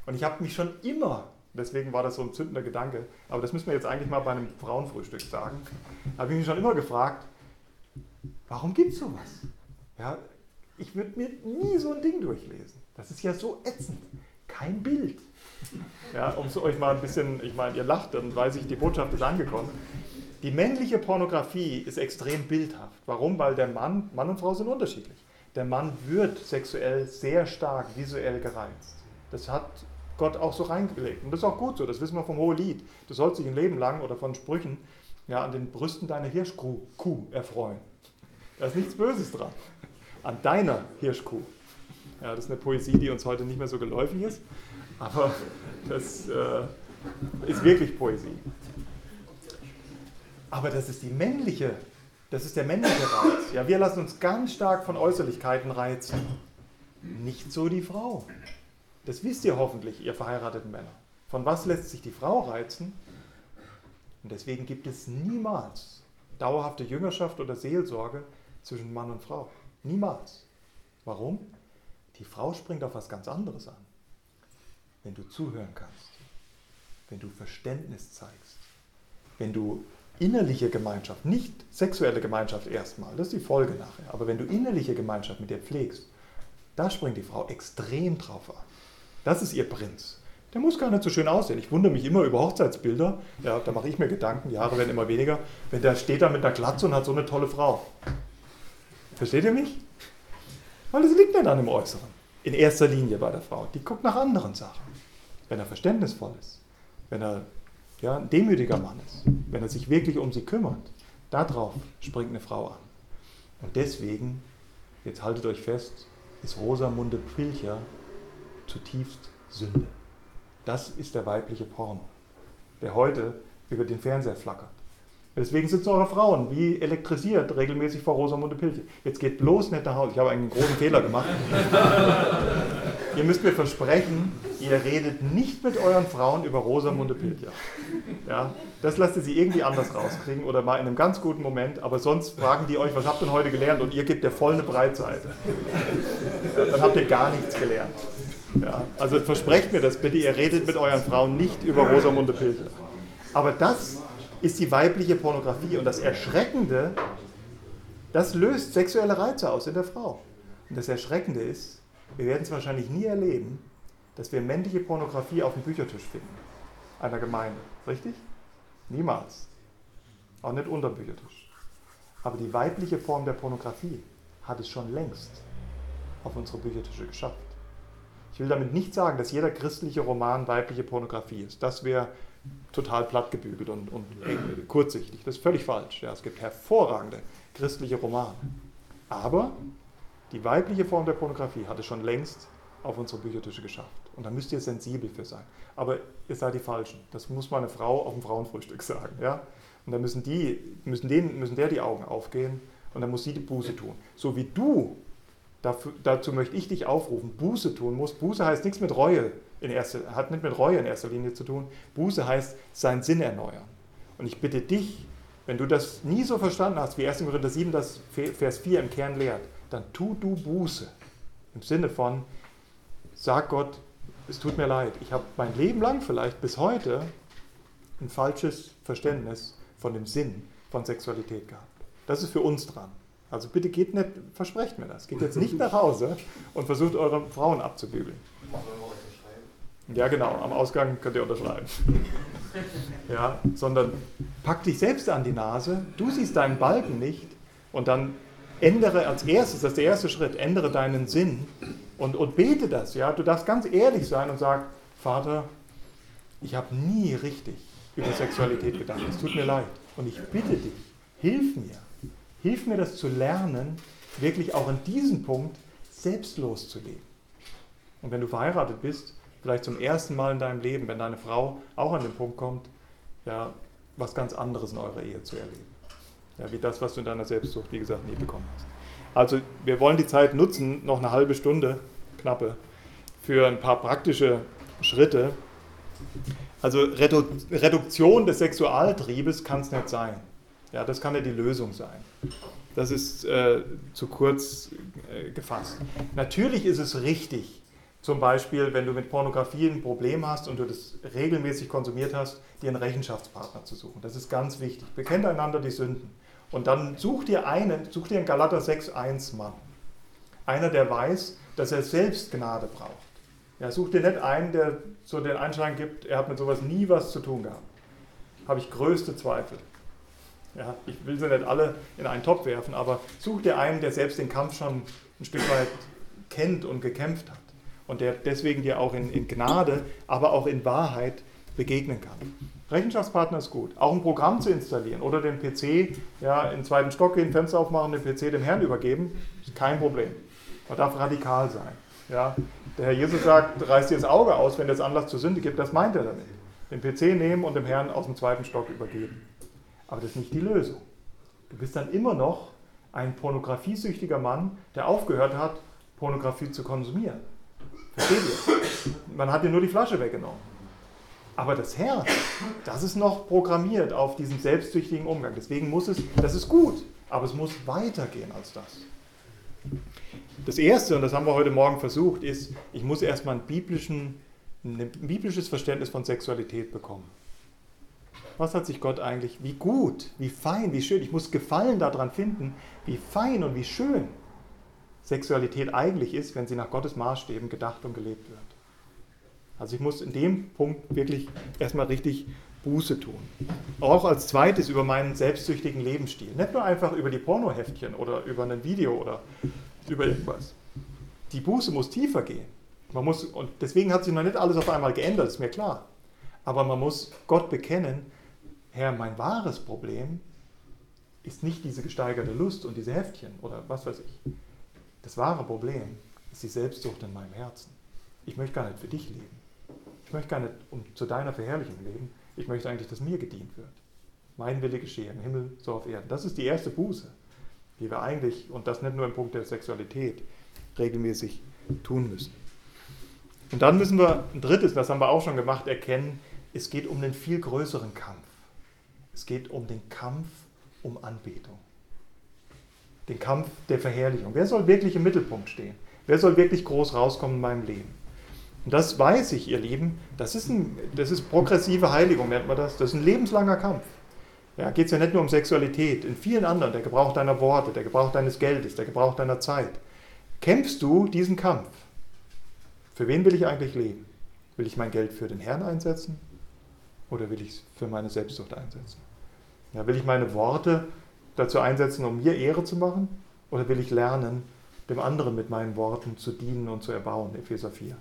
Und ich habe mich schon immer, deswegen war das so ein zündender Gedanke, aber das müssen wir jetzt eigentlich mal bei einem Frauenfrühstück sagen, habe ich mich schon immer gefragt, warum gibt es sowas? Ja, ich würde mir nie so ein Ding durchlesen. Das ist ja so ätzend. Kein Bild. Ja, um es euch mal ein bisschen, ich meine, ihr lacht, dann weiß ich, die Botschaft ist angekommen. Die männliche Pornografie ist extrem bildhaft. Warum? Weil der Mann, Mann und Frau sind unterschiedlich. Der Mann wird sexuell sehr stark visuell gereizt. Das hat Gott auch so reingelegt. Und das ist auch gut so, das wissen wir vom Hohelied. Du sollst dich ein Leben lang oder von Sprüchen ja, an den Brüsten deiner Hirschkuh erfreuen. Da ist nichts Böses dran. An deiner Hirschkuh. Ja, das ist eine Poesie, die uns heute nicht mehr so geläufig ist, aber das äh, ist wirklich Poesie. Aber das ist die männliche das ist der männliche Reiz. Ja, wir lassen uns ganz stark von Äußerlichkeiten reizen. Nicht so die Frau. Das wisst ihr hoffentlich, ihr verheirateten Männer. Von was lässt sich die Frau reizen? Und deswegen gibt es niemals dauerhafte Jüngerschaft oder Seelsorge zwischen Mann und Frau. Niemals. Warum? Die Frau springt auf was ganz anderes an. Wenn du zuhören kannst, wenn du Verständnis zeigst, wenn du innerliche Gemeinschaft, nicht sexuelle Gemeinschaft erstmal, das ist die Folge nachher, aber wenn du innerliche Gemeinschaft mit dir pflegst, da springt die Frau extrem drauf an. Das ist ihr Prinz. Der muss gar nicht so schön aussehen. Ich wundere mich immer über Hochzeitsbilder. Ja, da mache ich mir Gedanken, die Haare werden immer weniger. Wenn der steht da mit einer Glatze und hat so eine tolle Frau. Versteht ihr mich? Weil es liegt nicht an dem Äußeren. In erster Linie bei der Frau. Die guckt nach anderen Sachen. Wenn er verständnisvoll ist, wenn er ja, ein demütiger Mann ist, wenn er sich wirklich um sie kümmert, darauf springt eine Frau an. Und deswegen jetzt haltet euch fest, ist Rosamunde Pilcher zutiefst Sünde. Das ist der weibliche Porno, der heute über den Fernseher flackert. Deswegen sitzen eure Frauen wie elektrisiert regelmäßig vor Rosamunde Pilcher. Jetzt geht bloß nicht nach Hause. Ich habe einen großen Fehler gemacht. ihr müsst mir versprechen, ihr redet nicht mit euren Frauen über Rosamunde Pilcher. Ja, das lasst ihr sie irgendwie anders rauskriegen oder mal in einem ganz guten Moment, aber sonst fragen die euch, was habt ihr denn heute gelernt und ihr gebt der voll eine Breitseite. Ja, dann habt ihr gar nichts gelernt. Ja, also versprecht mir das bitte, ihr redet mit euren Frauen nicht über Rosamunde Pilcher. Aber das ist die weibliche Pornografie und das Erschreckende, das löst sexuelle Reize aus in der Frau. Und das Erschreckende ist, wir werden es wahrscheinlich nie erleben, dass wir männliche Pornografie auf dem Büchertisch finden, einer Gemeinde. Richtig? Niemals. Auch nicht unter dem Büchertisch. Aber die weibliche Form der Pornografie hat es schon längst auf unsere Büchertische geschafft. Ich will damit nicht sagen, dass jeder christliche Roman weibliche Pornografie ist. Das wäre total plattgebügelt und, und kurzsichtig. Das ist völlig falsch. Ja, es gibt hervorragende christliche Romane. Aber die weibliche Form der Pornografie hat es schon längst auf unsere Büchertische geschafft. Und da müsst ihr sensibel für sein. Aber ihr seid die Falschen. Das muss mal eine Frau auf dem Frauenfrühstück sagen. Ja? Und dann müssen, die, müssen, denen, müssen der die Augen aufgehen und dann muss sie die Buße tun. So wie du Dafür, dazu möchte ich dich aufrufen, Buße tun musst. Buße heißt nichts mit Reue in erster, hat nicht mit Reue in erster Linie zu tun. Buße heißt seinen Sinn erneuern. Und ich bitte dich, wenn du das nie so verstanden hast, wie 1. Korinther 7, das Vers 4 im Kern lehrt, dann tu du Buße. Im Sinne von, sag Gott, es tut mir leid, ich habe mein Leben lang vielleicht bis heute ein falsches Verständnis von dem Sinn von Sexualität gehabt. Das ist für uns dran. Also bitte geht nicht, versprecht mir das. Geht jetzt nicht nach Hause und versucht eure Frauen abzubügeln. Ja, genau, am Ausgang könnt ihr unterschreiben. Ja, sondern pack dich selbst an die Nase, du siehst deinen Balken nicht und dann ändere als erstes, das ist der erste Schritt, ändere deinen Sinn und, und bete das. Ja? Du darfst ganz ehrlich sein und sagen, Vater, ich habe nie richtig über Sexualität gedacht, es tut mir leid und ich bitte dich, hilf mir Hilf mir das zu lernen, wirklich auch in diesem Punkt selbstlos zu leben. Und wenn du verheiratet bist, vielleicht zum ersten Mal in deinem Leben, wenn deine Frau auch an den Punkt kommt, ja, was ganz anderes in eurer Ehe zu erleben. Ja, wie das, was du in deiner Selbstsucht, wie gesagt, nie bekommen hast. Also wir wollen die Zeit nutzen, noch eine halbe Stunde, knappe, für ein paar praktische Schritte. Also Redu Reduktion des Sexualtriebes kann es nicht sein. Ja, das kann ja die Lösung sein. Das ist äh, zu kurz äh, gefasst. Natürlich ist es richtig, zum Beispiel, wenn du mit Pornografie ein Problem hast und du das regelmäßig konsumiert hast, dir einen Rechenschaftspartner zu suchen. Das ist ganz wichtig. Bekennt einander die Sünden. Und dann such dir einen, such dir einen Galater 6,1 Mann. Einer, der weiß, dass er selbst Gnade braucht. Ja, such dir nicht einen, der so den Einschein gibt, er hat mit sowas nie was zu tun gehabt. Habe ich größte Zweifel. Ja, ich will sie nicht alle in einen Topf werfen, aber such dir einen, der selbst den Kampf schon ein Stück weit kennt und gekämpft hat und der deswegen dir auch in, in Gnade, aber auch in Wahrheit begegnen kann. Rechenschaftspartner ist gut. Auch ein Programm zu installieren oder den PC ja, in den zweiten Stock gehen, Fenster aufmachen, den PC dem Herrn übergeben, ist kein Problem. Man darf radikal sein. Ja. Der Herr Jesus sagt, reiß dir das Auge aus, wenn es Anlass zur Sünde gibt. Das meint er damit. Den PC nehmen und dem Herrn aus dem zweiten Stock übergeben. Aber das ist nicht die Lösung. Du bist dann immer noch ein pornografiesüchtiger Mann, der aufgehört hat, Pornografie zu konsumieren. Versteht ihr? Man hat dir nur die Flasche weggenommen. Aber das Herz, das ist noch programmiert auf diesen selbstsüchtigen Umgang. Deswegen muss es, das ist gut, aber es muss weitergehen als das. Das Erste, und das haben wir heute Morgen versucht, ist, ich muss erstmal ein, ein biblisches Verständnis von Sexualität bekommen was hat sich Gott eigentlich, wie gut, wie fein, wie schön, ich muss Gefallen daran finden, wie fein und wie schön Sexualität eigentlich ist, wenn sie nach Gottes Maßstäben gedacht und gelebt wird. Also ich muss in dem Punkt wirklich erstmal richtig Buße tun. Auch als zweites über meinen selbstsüchtigen Lebensstil. Nicht nur einfach über die Pornoheftchen oder über ein Video oder über irgendwas. Die Buße muss tiefer gehen. Man muss, und deswegen hat sich noch nicht alles auf einmal geändert, ist mir klar. Aber man muss Gott bekennen, Herr, mein wahres Problem ist nicht diese gesteigerte Lust und diese Heftchen oder was weiß ich. Das wahre Problem ist die Selbstsucht in meinem Herzen. Ich möchte gar nicht für dich leben. Ich möchte gar nicht um zu deiner Verherrlichung leben. Ich möchte eigentlich, dass mir gedient wird. Mein Wille geschehe im Himmel so auf Erden. Das ist die erste Buße, die wir eigentlich, und das nicht nur im Punkt der Sexualität, regelmäßig tun müssen. Und dann müssen wir ein drittes, das haben wir auch schon gemacht, erkennen, es geht um einen viel größeren Kampf. Es geht um den Kampf um Anbetung. Den Kampf der Verherrlichung. Wer soll wirklich im Mittelpunkt stehen? Wer soll wirklich groß rauskommen in meinem Leben? Und das weiß ich, ihr Lieben, das ist, ein, das ist progressive Heiligung, nennt man das. Das ist ein lebenslanger Kampf. Ja, geht es ja nicht nur um Sexualität, in vielen anderen, der Gebrauch deiner Worte, der Gebrauch deines Geldes, der Gebrauch deiner Zeit. Kämpfst du diesen Kampf? Für wen will ich eigentlich leben? Will ich mein Geld für den Herrn einsetzen oder will ich es für meine Selbstsucht einsetzen? Ja, will ich meine Worte dazu einsetzen, um mir Ehre zu machen? Oder will ich lernen, dem anderen mit meinen Worten zu dienen und zu erbauen? Epheser 4.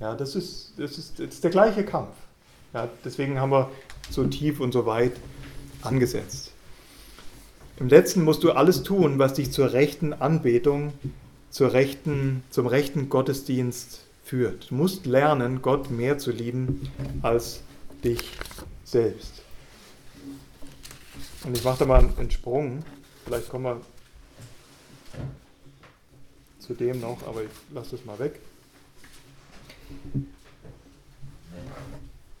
Ja, das ist, das ist, das ist der gleiche Kampf. Ja, deswegen haben wir so tief und so weit angesetzt. Im letzten musst du alles tun, was dich zur rechten Anbetung, zur rechten, zum rechten Gottesdienst führt. Du musst lernen, Gott mehr zu lieben als dich selbst. Und ich mache da mal einen Sprung. Vielleicht kommen wir zu dem noch, aber ich lasse das mal weg.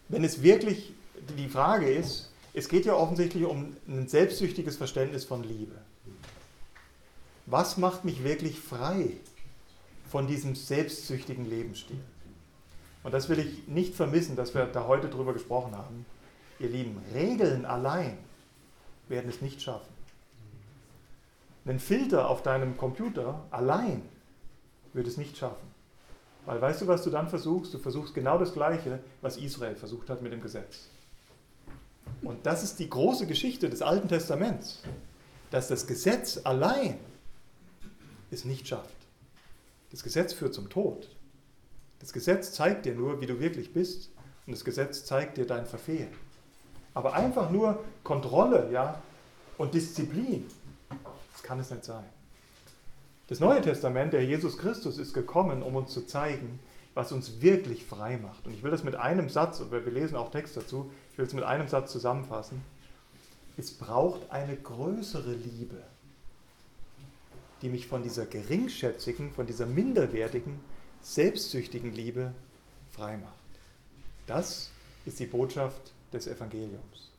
Wenn es wirklich die Frage ist, es geht ja offensichtlich um ein selbstsüchtiges Verständnis von Liebe. Was macht mich wirklich frei von diesem selbstsüchtigen Lebensstil? Und das will ich nicht vermissen, dass wir da heute drüber gesprochen haben. Ihr Lieben, Regeln allein werden es nicht schaffen. Ein Filter auf deinem Computer allein wird es nicht schaffen. Weil weißt du, was du dann versuchst? Du versuchst genau das Gleiche, was Israel versucht hat mit dem Gesetz. Und das ist die große Geschichte des Alten Testaments, dass das Gesetz allein es nicht schafft. Das Gesetz führt zum Tod. Das Gesetz zeigt dir nur, wie du wirklich bist. Und das Gesetz zeigt dir dein Verfehlen. Aber einfach nur Kontrolle ja, und Disziplin, das kann es nicht sein. Das Neue Testament, der Jesus Christus, ist gekommen, um uns zu zeigen, was uns wirklich frei macht. Und ich will das mit einem Satz, und wir lesen auch Text dazu, ich will es mit einem Satz zusammenfassen. Es braucht eine größere Liebe, die mich von dieser geringschätzigen, von dieser minderwertigen, selbstsüchtigen Liebe frei macht. Das ist die Botschaft des Evangeliums.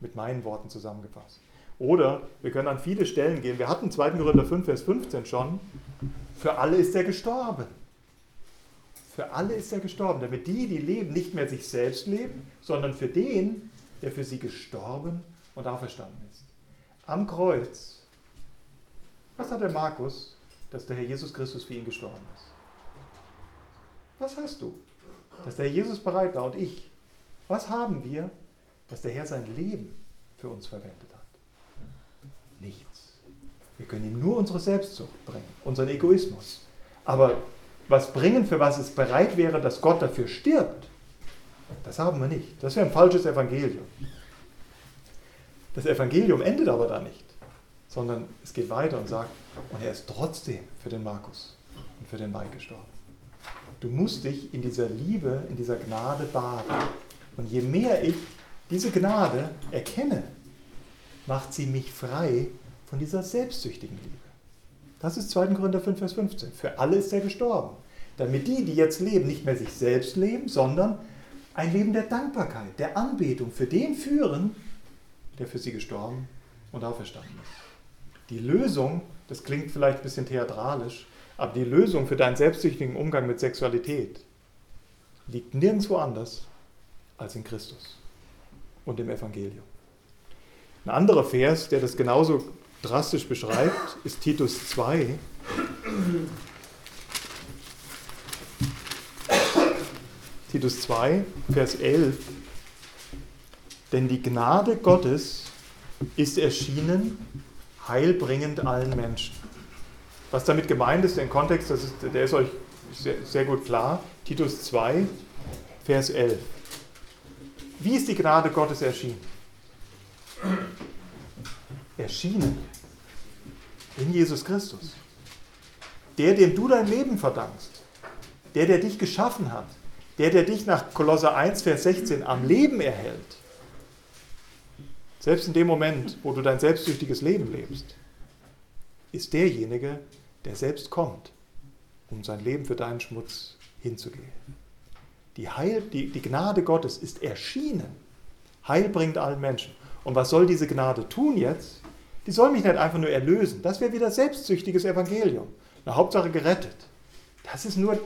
Mit meinen Worten zusammengefasst. Oder wir können an viele Stellen gehen. Wir hatten 2. Korinther 5, Vers 15 schon. Für alle ist er gestorben. Für alle ist er gestorben, damit die, die leben, nicht mehr sich selbst leben, sondern für den, der für sie gestorben und auferstanden ist. Am Kreuz. Was hat der Markus, dass der Herr Jesus Christus für ihn gestorben ist? Was hast du? Dass der Herr Jesus bereit war und ich. Was haben wir, dass der Herr sein Leben für uns verwendet? Nichts. Wir können ihm nur unsere Selbstsucht bringen, unseren Egoismus. Aber was bringen, für was es bereit wäre, dass Gott dafür stirbt, das haben wir nicht. Das wäre ein falsches Evangelium. Das Evangelium endet aber da nicht, sondern es geht weiter und sagt, und er ist trotzdem für den Markus und für den Mike gestorben. Du musst dich in dieser Liebe, in dieser Gnade baden. Und je mehr ich diese Gnade erkenne, macht sie mich frei von dieser selbstsüchtigen Liebe. Das ist 2. Korinther 5, Vers 15. Für alle ist er gestorben. Damit die, die jetzt leben, nicht mehr sich selbst leben, sondern ein Leben der Dankbarkeit, der Anbetung für den führen, der für sie gestorben und auferstanden ist. Die Lösung, das klingt vielleicht ein bisschen theatralisch, aber die Lösung für deinen selbstsüchtigen Umgang mit Sexualität liegt nirgendwo anders als in Christus und im Evangelium. Ein anderer Vers, der das genauso drastisch beschreibt, ist Titus 2. Titus 2, Vers 11. Denn die Gnade Gottes ist erschienen, heilbringend allen Menschen. Was damit gemeint ist, der Kontext, ist, der ist euch sehr, sehr gut klar. Titus 2, Vers 11. Wie ist die Gnade Gottes erschienen? Erschienen in Jesus Christus. der, dem du dein Leben verdankst, der, der dich geschaffen hat, der, der dich nach Kolosser 1, Vers 16 am Leben erhält, selbst in dem Moment, wo du dein selbstsüchtiges Leben lebst, ist derjenige, der selbst kommt, um sein Leben für deinen Schmutz hinzugehen. Die, Heil, die, die Gnade Gottes ist erschienen. Heil bringt allen Menschen. Und was soll diese Gnade tun jetzt? Die soll mich nicht einfach nur erlösen. Das wäre wieder selbstsüchtiges Evangelium. Eine Hauptsache gerettet. Das ist nur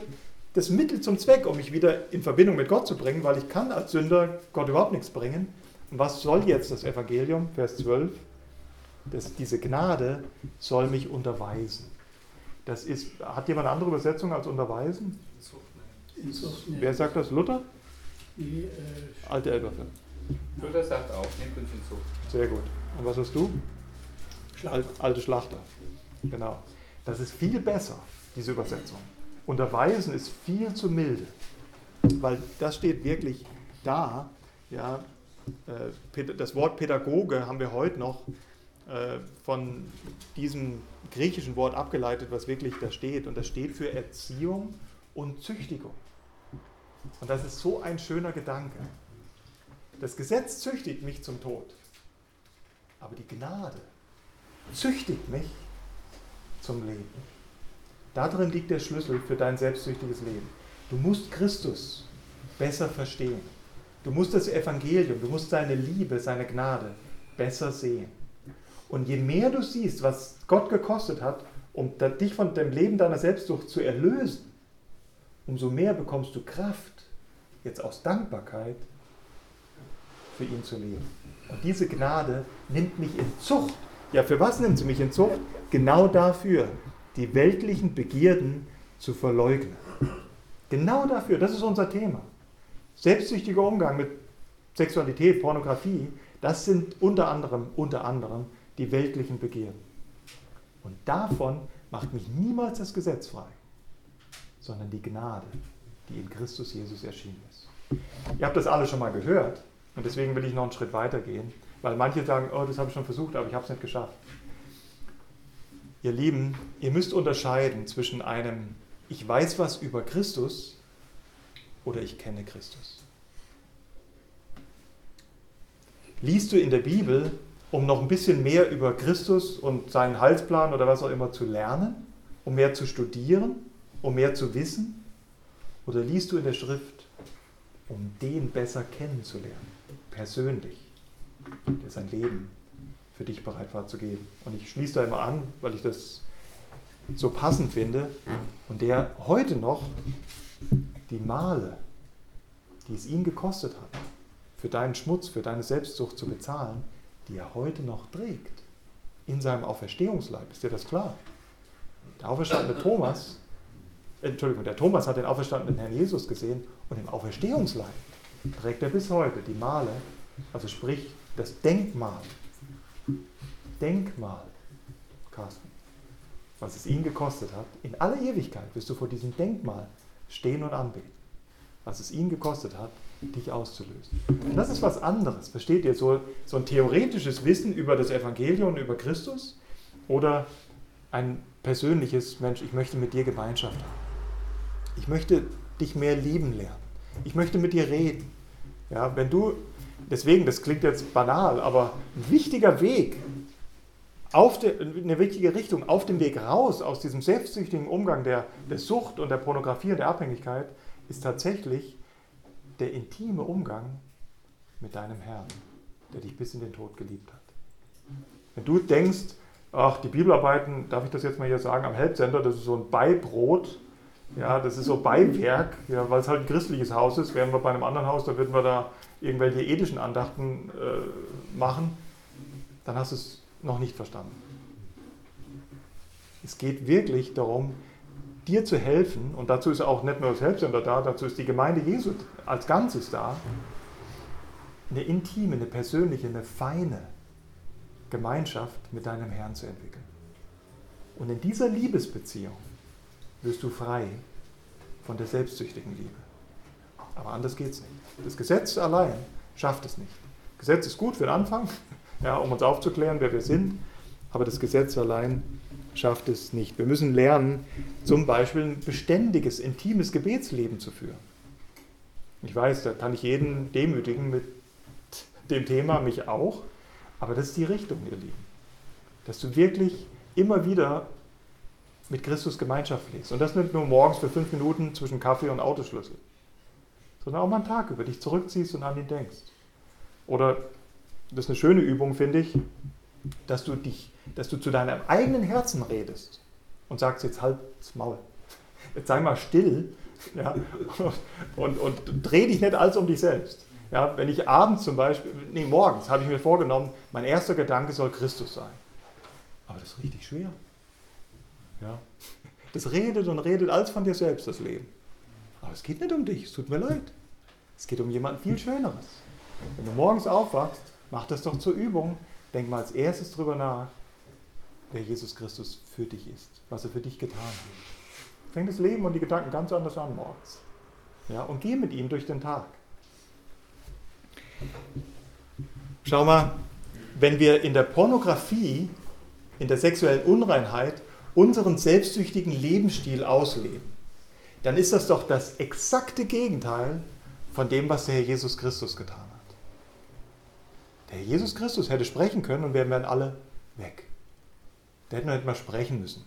das Mittel zum Zweck, um mich wieder in Verbindung mit Gott zu bringen, weil ich kann als Sünder Gott überhaupt nichts bringen. Und was soll jetzt das Evangelium? Vers 12. Das, diese Gnade soll mich unterweisen. Das ist, hat jemand eine andere Übersetzung als unterweisen? Wer sagt das? Luther? Die, äh, Alte Elberfelder. Luther sagt auch, nehmt uns in Zucht. Sehr gut. Und was hast du? Schlachter. Al- Alte Schlachter. Genau. Das ist viel besser, diese Übersetzung. Unterweisen ist viel zu milde, weil das steht wirklich da. Ja, äh, das Wort Pädagoge haben wir heute noch äh, von diesem griechischen Wort abgeleitet, was wirklich da steht. Und das steht für Erziehung und Züchtigung. Und das ist so ein schöner Gedanke. Das Gesetz züchtigt mich zum Tod, aber die Gnade züchtigt mich zum Leben. Darin liegt der Schlüssel für dein selbstsüchtiges Leben. Du musst Christus besser verstehen. Du musst das Evangelium, du musst seine Liebe, seine Gnade besser sehen. Und je mehr du siehst, was Gott gekostet hat, um dich von dem Leben deiner Selbstsucht zu erlösen, umso mehr bekommst du Kraft, jetzt aus Dankbarkeit für ihn zu leben. Und diese Gnade nimmt mich in Zucht. Ja, für was nimmt sie mich in Zucht? Genau dafür, die weltlichen Begierden zu verleugnen. Genau dafür, das ist unser Thema. Selbstsüchtiger Umgang mit Sexualität, Pornografie, das sind unter anderem, unter anderem die weltlichen Begierden. Und davon macht mich niemals das Gesetz frei, sondern die Gnade, die in Christus Jesus erschienen ist. Ihr habt das alle schon mal gehört und deswegen will ich noch einen Schritt weiter gehen, weil manche sagen, oh, das habe ich schon versucht, aber ich habe es nicht geschafft. Ihr Lieben, ihr müsst unterscheiden zwischen einem Ich weiß was über Christus oder ich kenne Christus. Liest du in der Bibel, um noch ein bisschen mehr über Christus und seinen Heilsplan oder was auch immer zu lernen, um mehr zu studieren, um mehr zu wissen? Oder liest du in der Schrift, um den besser kennenzulernen, persönlich, der sein Leben für dich bereit war zu geben? Und ich schließe da immer an, weil ich das so passend finde und der heute noch die Male, die es ihn gekostet hat, für deinen Schmutz, für deine Selbstsucht zu bezahlen, die er heute noch trägt. In seinem Auferstehungsleib. Ist dir das klar? Der auferstandene Thomas, Entschuldigung, der Thomas hat den auferstandenen Herrn Jesus gesehen und im Auferstehungsleib trägt er bis heute die Male, also sprich das Denkmal. Denkmal, Carsten, was es ihn gekostet hat. In aller Ewigkeit wirst du vor diesem Denkmal stehen und anbeten. Was es ihn gekostet hat, dich auszulösen. Und das ist was anderes. Versteht ihr? So, so ein theoretisches Wissen über das Evangelium und über Christus oder ein persönliches, Mensch, ich möchte mit dir Gemeinschaft haben. Ich möchte dich mehr lieben lernen. Ich möchte mit dir reden. Ja, wenn du, deswegen, das klingt jetzt banal, aber ein wichtiger Weg, auf der, eine wichtige Richtung, auf dem Weg raus aus diesem selbstsüchtigen Umgang der, der Sucht und der Pornografie und der Abhängigkeit, ist tatsächlich der intime Umgang mit deinem Herrn, der dich bis in den Tod geliebt hat. Wenn du denkst, ach, die Bibelarbeiten, darf ich das jetzt mal hier sagen, am Helpcenter, das ist so ein Beibrot, ja, das ist so Beiwerk, ja, weil es halt ein christliches Haus ist, wären wir bei einem anderen Haus, da würden wir da irgendwelche ethischen Andachten äh, machen, dann hast du es noch nicht verstanden. Es geht wirklich darum, dir zu helfen, und dazu ist auch nicht nur das Helpcenter da, dazu ist die Gemeinde Jesu als Ganzes da, eine intime, eine persönliche, eine feine Gemeinschaft mit deinem Herrn zu entwickeln. Und in dieser Liebesbeziehung wirst du frei von der selbstsüchtigen Liebe. Aber anders geht es nicht. Das Gesetz allein schafft es nicht. Das Gesetz ist gut für den Anfang, ja, um uns aufzuklären, wer wir sind, aber das Gesetz allein schafft es nicht. Wir müssen lernen, zum Beispiel ein beständiges, intimes Gebetsleben zu führen. Ich weiß, da kann ich jeden demütigen mit dem Thema, mich auch, aber das ist die Richtung, ihr Lieben. Dass du wirklich immer wieder mit Christus Gemeinschaft pflegst. Und das nicht nur morgens für fünf Minuten zwischen Kaffee und Autoschlüssel, sondern auch mal einen Tag über dich zurückziehst und an ihn denkst. Oder, das ist eine schöne Übung, finde ich, dass du, dich, dass du zu deinem eigenen Herzen redest und sagst, jetzt halt's Maul. Jetzt sei mal still ja, und, und, und dreh dich nicht alles um dich selbst. Ja, wenn ich abends zum Beispiel, nee, morgens habe ich mir vorgenommen, mein erster Gedanke soll Christus sein. Aber das ist richtig schwer. Ja. Das redet und redet alles von dir selbst, das Leben. Aber es geht nicht um dich, es tut mir leid. Es geht um jemanden viel Schöneres. Wenn du morgens aufwachst, mach das doch zur Übung. Denk mal als erstes drüber nach, wer Jesus Christus für dich ist, was er für dich getan hat. Fängt das Leben und die Gedanken ganz anders an morgens. Ja, und geh mit ihm durch den Tag. Schau mal, wenn wir in der Pornografie, in der sexuellen Unreinheit unseren selbstsüchtigen Lebensstil ausleben, dann ist das doch das exakte Gegenteil von dem, was der Herr Jesus Christus getan hat. Der Herr Jesus Christus hätte sprechen können und wir wären alle weg. Der hätte noch nicht mal sprechen müssen.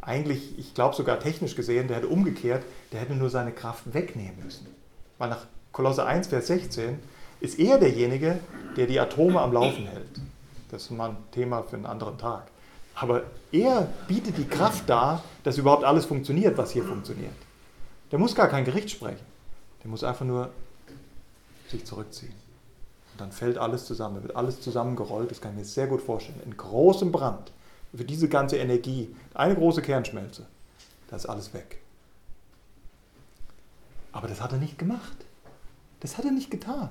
Eigentlich, ich glaube sogar technisch gesehen, der hätte umgekehrt, der hätte nur seine Kraft wegnehmen müssen. Weil nach Kolosse 1, Vers 16 ist er derjenige, der die Atome am Laufen hält. Das ist mal ein Thema für einen anderen Tag. Aber er bietet die Kraft dar, dass überhaupt alles funktioniert, was hier funktioniert. Der muss gar kein Gericht sprechen. Der muss einfach nur sich zurückziehen. Und dann fällt alles zusammen, wird alles zusammengerollt, das kann ich mir sehr gut vorstellen. In großem Brand, für diese ganze Energie, eine große Kernschmelze, da ist alles weg. Aber das hat er nicht gemacht. Das hat er nicht getan.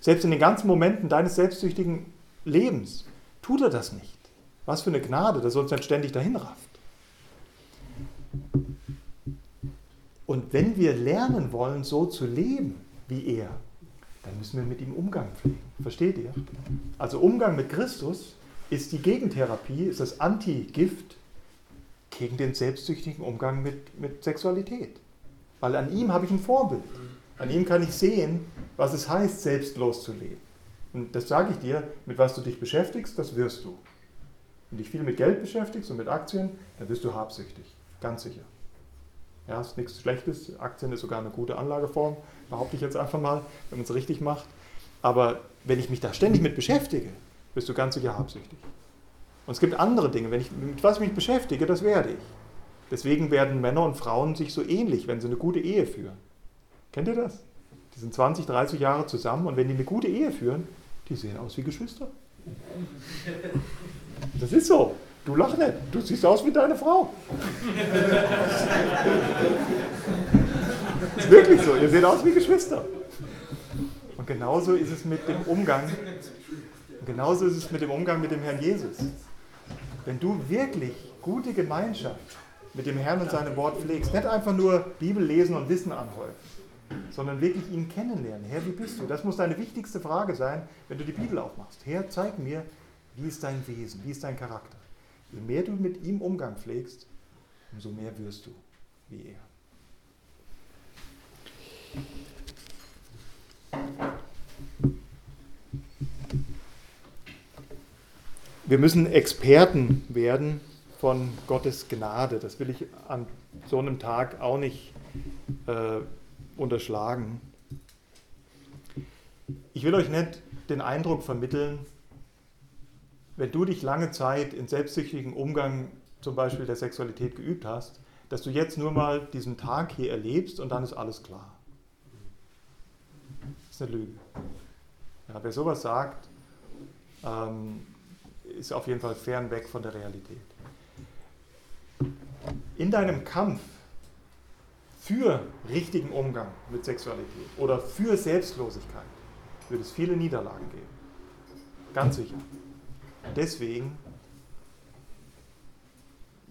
Selbst in den ganzen Momenten deines selbstsüchtigen Lebens tut er das nicht. Was für eine Gnade, dass er uns nicht ständig dahin rafft. Und wenn wir lernen wollen, so zu leben wie er, dann müssen wir mit ihm Umgang pflegen. Versteht ihr? Also Umgang mit Christus ist die Gegentherapie, ist das Antigift gegen den selbstsüchtigen Umgang mit, mit Sexualität. Weil an ihm habe ich ein Vorbild. An ihm kann ich sehen, was es heißt, selbstlos zu leben. Und das sage ich dir, mit was du dich beschäftigst, das wirst du. Wenn dich viel mit Geld beschäftigst und mit Aktien, dann wirst du habsüchtig. Ganz sicher. Ja, ist nichts Schlechtes. Aktien ist sogar eine gute Anlageform, behaupte ich jetzt einfach mal, wenn man es richtig macht. Aber wenn ich mich da ständig mit beschäftige, bist du ganz sicher habsüchtig. Und es gibt andere Dinge. Wenn ich, mit was ich mich beschäftige, das werde ich. Deswegen werden Männer und Frauen sich so ähnlich, wenn sie eine gute Ehe führen. Kennt ihr das? Die sind 20, 30 Jahre zusammen und wenn die eine gute Ehe führen, die sehen aus wie Geschwister. Das ist so. Du lach nicht. Du siehst aus wie deine Frau. Das ist wirklich so. Ihr seht aus wie Geschwister. Und genauso ist es mit dem Umgang. Genauso ist es mit dem Umgang mit dem Herrn Jesus. Wenn du wirklich gute Gemeinschaft mit dem Herrn und seinem Wort pflegst, nicht einfach nur Bibel lesen und Wissen anhäufen, sondern wirklich ihn kennenlernen. Herr, wie bist du? Das muss deine wichtigste Frage sein, wenn du die Bibel aufmachst. Herr, zeig mir, wie ist dein Wesen, wie ist dein Charakter. Je mehr du mit ihm Umgang pflegst, umso mehr wirst du wie er. Wir müssen Experten werden von Gottes Gnade. Das will ich an so einem Tag auch nicht äh, unterschlagen. Ich will euch nicht den Eindruck vermitteln, wenn du dich lange Zeit in selbstsüchtigen Umgang zum Beispiel der Sexualität geübt hast, dass du jetzt nur mal diesen Tag hier erlebst und dann ist alles klar. Das ist eine Lüge. Ja, wer sowas sagt, ähm, ist auf jeden Fall fernweg von der Realität. In deinem Kampf für richtigen Umgang mit Sexualität oder für Selbstlosigkeit wird es viele Niederlagen geben. Ganz sicher. Deswegen,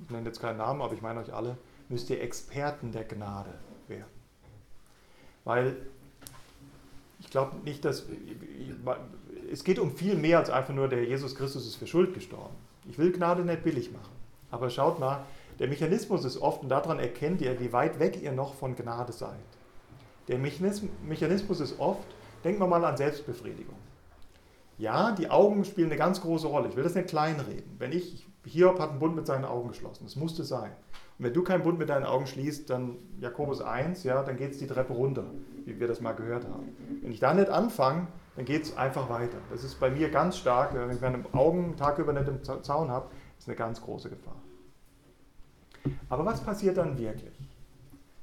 ich nenne jetzt keinen Namen, aber ich meine euch alle, müsst ihr Experten der Gnade werden. Weil ich glaube nicht, dass. Es geht um viel mehr als einfach nur, der Jesus Christus ist für Schuld gestorben. Ich will Gnade nicht billig machen. Aber schaut mal, der Mechanismus ist oft, und daran erkennt ihr, wie weit weg ihr noch von Gnade seid. Der Mechanismus ist oft, denken wir mal an Selbstbefriedigung. Ja, die Augen spielen eine ganz große Rolle. Ich will das nicht kleinreden. Wenn ich, Hiob hat einen Bund mit seinen Augen geschlossen. Das musste sein. Und wenn du keinen Bund mit deinen Augen schließt, dann Jakobus 1, ja, dann geht es die Treppe runter, wie wir das mal gehört haben. Wenn ich da nicht anfange, dann geht es einfach weiter. Das ist bei mir ganz stark. Wenn ich meine Augen tagüber nicht im Zaun habe, ist eine ganz große Gefahr. Aber was passiert dann wirklich?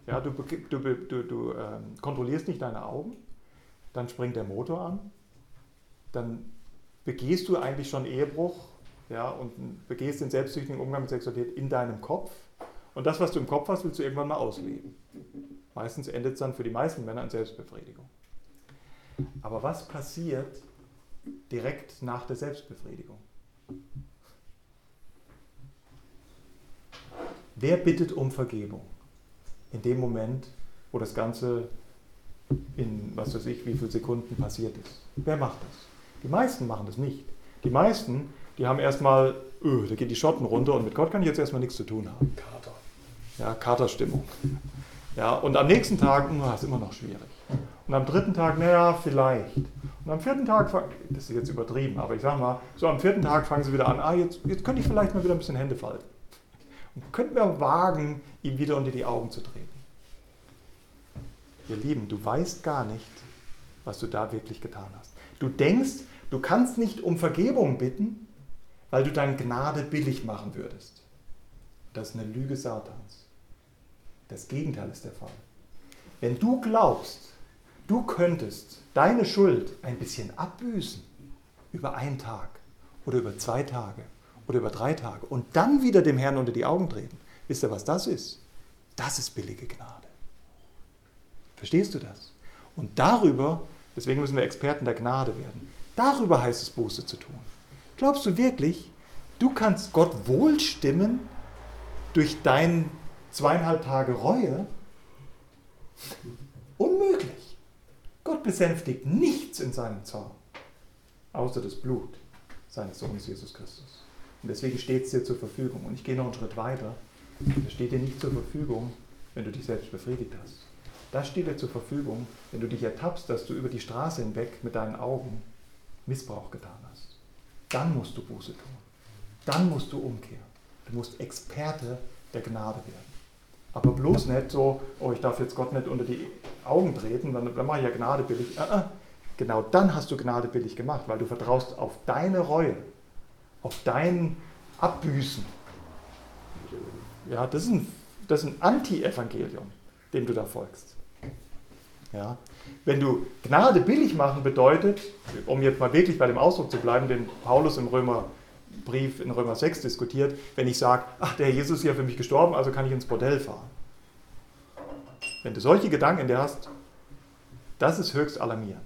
Ja, du, du, du, du ähm, kontrollierst nicht deine Augen, dann springt der Motor an, dann begehst du eigentlich schon Ehebruch ja, und begehst den selbstsüchtigen Umgang mit Sexualität in deinem Kopf. Und das, was du im Kopf hast, willst du irgendwann mal ausleben. Meistens endet es dann für die meisten Männer in Selbstbefriedigung. Aber was passiert direkt nach der Selbstbefriedigung? Wer bittet um Vergebung? In dem Moment, wo das Ganze in, was weiß ich, wie viele Sekunden passiert ist. Wer macht das? Die meisten machen das nicht. Die meisten, die haben erstmal, öh, da geht die Schotten runter und mit Gott kann ich jetzt erstmal nichts zu tun haben. Kater. Ja, Katerstimmung. Ja, und am nächsten Tag, oh, ist immer noch schwierig. Und am dritten Tag, naja, vielleicht. Und am vierten Tag, das ist jetzt übertrieben, aber ich sag mal, so am vierten Tag fangen sie wieder an, ah, jetzt, jetzt könnte ich vielleicht mal wieder ein bisschen Hände falten. Und könnten wir wagen, ihm wieder unter die Augen zu treten. Ihr Lieben, du weißt gar nicht, was du da wirklich getan hast. Du denkst, du kannst nicht um Vergebung bitten, weil du deine Gnade billig machen würdest. Das ist eine Lüge Satans. Das Gegenteil ist der Fall. Wenn du glaubst, du könntest deine Schuld ein bisschen abbüßen über einen Tag oder über zwei Tage oder über drei Tage und dann wieder dem Herrn unter die Augen treten, wisst ihr, was das ist? Das ist billige Gnade. Verstehst du das? Und darüber, deswegen müssen wir Experten der Gnade werden, darüber heißt es Buße zu tun. Glaubst du wirklich, du kannst Gott wohlstimmen durch deine zweieinhalb Tage Reue? Unmöglich. Gott besänftigt nichts in seinem Zorn, außer das Blut seines Sohnes Jesus Christus. Und deswegen steht es dir zur Verfügung. Und ich gehe noch einen Schritt weiter. Es steht dir nicht zur Verfügung, wenn du dich selbst befriedigt hast. Das steht dir zur Verfügung, wenn du dich ertappst, dass du über die Straße hinweg mit deinen Augen Missbrauch getan hast. Dann musst du Buße tun. Dann musst du umkehren. Du musst Experte der Gnade werden. Aber bloß nicht so, oh, ich darf jetzt Gott nicht unter die Augen treten, dann, dann mache ich ja Gnade billig. Äh, äh. Genau dann hast du Gnade billig gemacht, weil du vertraust auf deine Reue, auf dein Abbüßen. Ja, das ist ein, ein Anti-Evangelium, dem du da folgst. Ja? Wenn du Gnade billig machen bedeutet, um jetzt mal wirklich bei dem Ausdruck zu bleiben, den Paulus im Römerbrief in Römer 6 diskutiert, wenn ich sage, ach, der Jesus ist ja für mich gestorben, also kann ich ins Bordell fahren. Wenn du solche Gedanken in dir hast, das ist höchst alarmierend.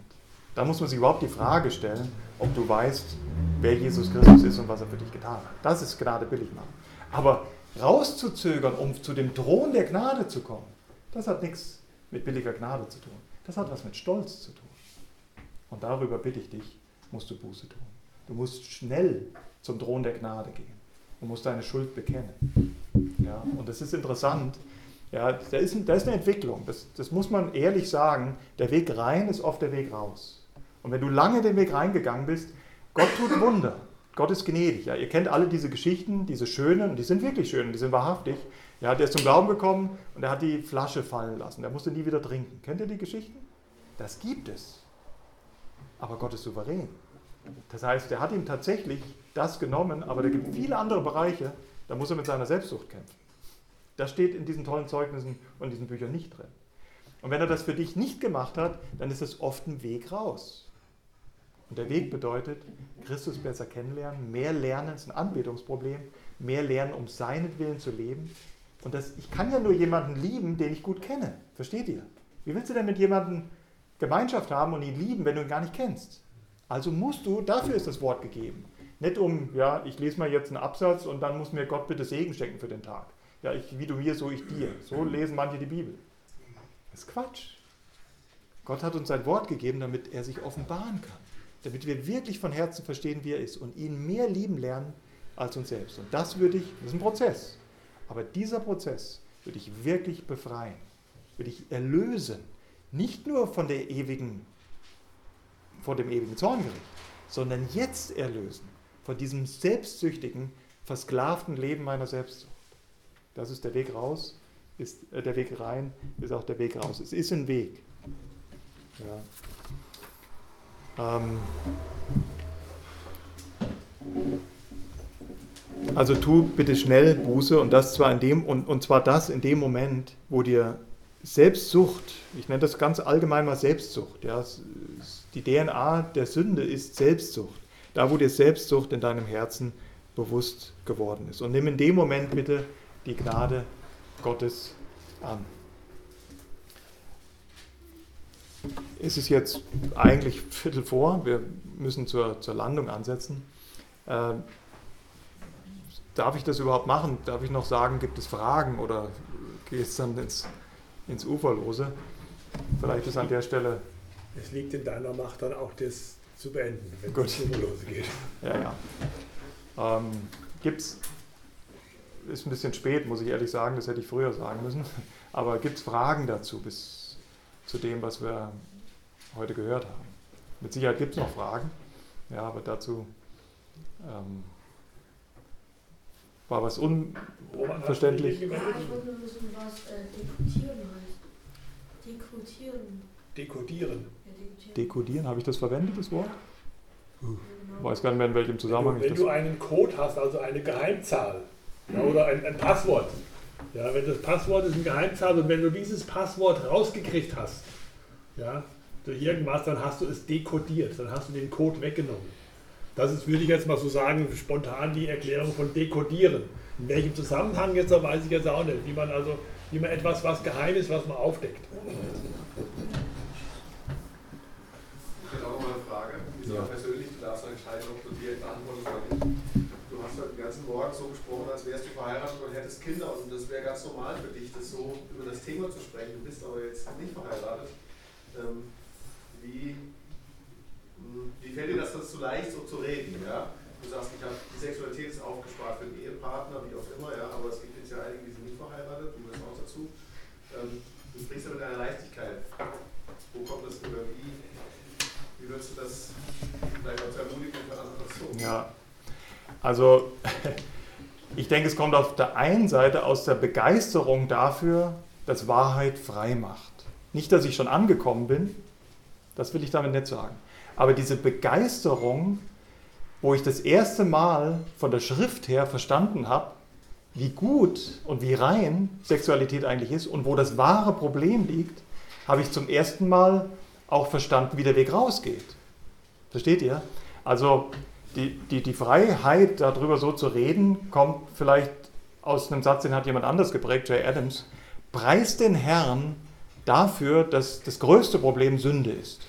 Da muss man sich überhaupt die Frage stellen, ob du weißt, wer Jesus Christus ist und was er für dich getan hat. Das ist Gnade billig machen. Aber rauszuzögern, um zu dem Thron der Gnade zu kommen, das hat nichts mit billiger Gnade zu tun. Das hat was mit Stolz zu tun. Und darüber bitte ich dich, musst du Buße tun. Du musst schnell zum Thron der Gnade gehen und musst deine Schuld bekennen. Ja, und das ist interessant. Ja, da ist, da ist eine Entwicklung. Das, das muss man ehrlich sagen. Der Weg rein ist oft der Weg raus. Und wenn du lange den Weg reingegangen bist, Gott tut Wunder. Gott ist gnädig. Ja, ihr kennt alle diese Geschichten, diese schönen, und die sind wirklich schön, die sind wahrhaftig. Ja, der ist zum Glauben gekommen und er hat die Flasche fallen lassen. Der musste nie wieder trinken. Kennt ihr die Geschichten? Das gibt es. Aber Gott ist souverän. Das heißt, er hat ihm tatsächlich das genommen, aber da gibt viele andere Bereiche, da muss er mit seiner Selbstsucht kämpfen. Das steht in diesen tollen Zeugnissen und diesen Büchern nicht drin. Und wenn er das für dich nicht gemacht hat, dann ist es oft ein Weg raus. Und der Weg bedeutet, Christus besser kennenlernen, mehr lernen, ist ein Anbetungsproblem, mehr lernen, um seinen Willen zu leben, und das, ich kann ja nur jemanden lieben, den ich gut kenne. Versteht ihr? Wie willst du denn mit jemandem Gemeinschaft haben und ihn lieben, wenn du ihn gar nicht kennst? Also musst du, dafür ist das Wort gegeben. Nicht um, ja, ich lese mal jetzt einen Absatz und dann muss mir Gott bitte Segen schenken für den Tag. Ja, ich, wie du mir, so ich dir. So lesen manche die Bibel. Das ist Quatsch. Gott hat uns sein Wort gegeben, damit er sich offenbaren kann. Damit wir wirklich von Herzen verstehen, wie er ist und ihn mehr lieben lernen, als uns selbst. Und das würde ich, das ist ein Prozess, aber dieser Prozess würde ich wirklich befreien, würde ich erlösen, nicht nur von der ewigen, vor dem ewigen Zorngericht, sondern jetzt erlösen von diesem selbstsüchtigen, versklavten Leben meiner Selbstsucht. Das ist der Weg raus, ist äh, der Weg rein, ist auch der Weg raus. Es ist ein Weg. Ja. Ähm, also tu bitte schnell Buße und das zwar in dem und, und zwar das in dem Moment, wo dir Selbstsucht, ich nenne das ganz allgemein mal Selbstsucht, ja, die DNA der Sünde ist Selbstsucht. Da, wo dir Selbstsucht in deinem Herzen bewusst geworden ist. Und nimm in dem Moment bitte die Gnade Gottes an. Es ist jetzt eigentlich Viertel vor, wir müssen zur, zur Landung ansetzen. Äh, darf ich das überhaupt machen? Darf ich noch sagen, gibt es Fragen oder geht es dann ins, ins Uferlose? Vielleicht ist an der Stelle. Es liegt in deiner Macht, dann auch das zu beenden, wenn Gut. es ins Uferlose geht. Ja, ja. Ähm, gibt es ist ein bisschen spät, muss ich ehrlich sagen, das hätte ich früher sagen müssen. Aber gibt es Fragen dazu, bis zu dem, was wir heute gehört haben? Mit Sicherheit gibt es noch Fragen, ja, aber ähm, war was unverständlich. ich wollte nur wissen, was äh, dekodieren heißt. Dekodieren. Dekodieren. dekodieren. habe ich das verwendet, das Wort? Ich genau. weiß gar nicht mehr, in welchem Zusammenhang wenn du, wenn du einen Code hast, also eine Geheimzahl, ja, oder ein, ein, Passwort. Ja, wenn das Passwort ist ein Geheimzahl und wenn du dieses Passwort rausgekriegt hast, ja, durch irgendwas, dann hast du es dekodiert, dann hast du den Code weggenommen. Das ist, würde ich jetzt mal so sagen, spontan die Erklärung von dekodieren. In welchem Zusammenhang jetzt, weiß ich jetzt auch nicht. Wie man also, wie man etwas, was geheim ist, was man aufdeckt. Ich hätte auch mal eine Frage. Wie ja. persönlich, du darfst entscheiden, ob du dir beantwortest oder nicht hast heute den ganzen Morgen so gesprochen, als wärst du verheiratet und hättest Kinder und das wäre ganz normal für dich, das so über das Thema zu sprechen. Du bist aber jetzt nicht verheiratet. Ähm, wie, hm, wie fällt dir das so leicht, so zu reden? Ja? Du sagst, ich habe die Sexualität ist aufgespart für den Ehepartner, wie auch immer, ja, aber es gibt jetzt ja einige, die sind nicht verheiratet, du gehörst auch dazu. Ähm, du sprichst ja mit einer Leichtigkeit. Wo kommt das oder wie, wie würdest du das vielleicht auch zu ermutigen für andere Personen? Ja. Also ich denke, es kommt auf der einen Seite aus der Begeisterung dafür, dass Wahrheit frei macht. Nicht, dass ich schon angekommen bin, das will ich damit nicht sagen. Aber diese Begeisterung, wo ich das erste Mal von der Schrift her verstanden habe, wie gut und wie rein Sexualität eigentlich ist und wo das wahre Problem liegt, habe ich zum ersten Mal auch verstanden, wie der Weg rausgeht. Versteht ihr? Also die, die, die Freiheit, darüber so zu reden, kommt vielleicht aus einem Satz, den hat jemand anders geprägt, Jay Adams. Preis den Herrn dafür, dass das größte Problem Sünde ist.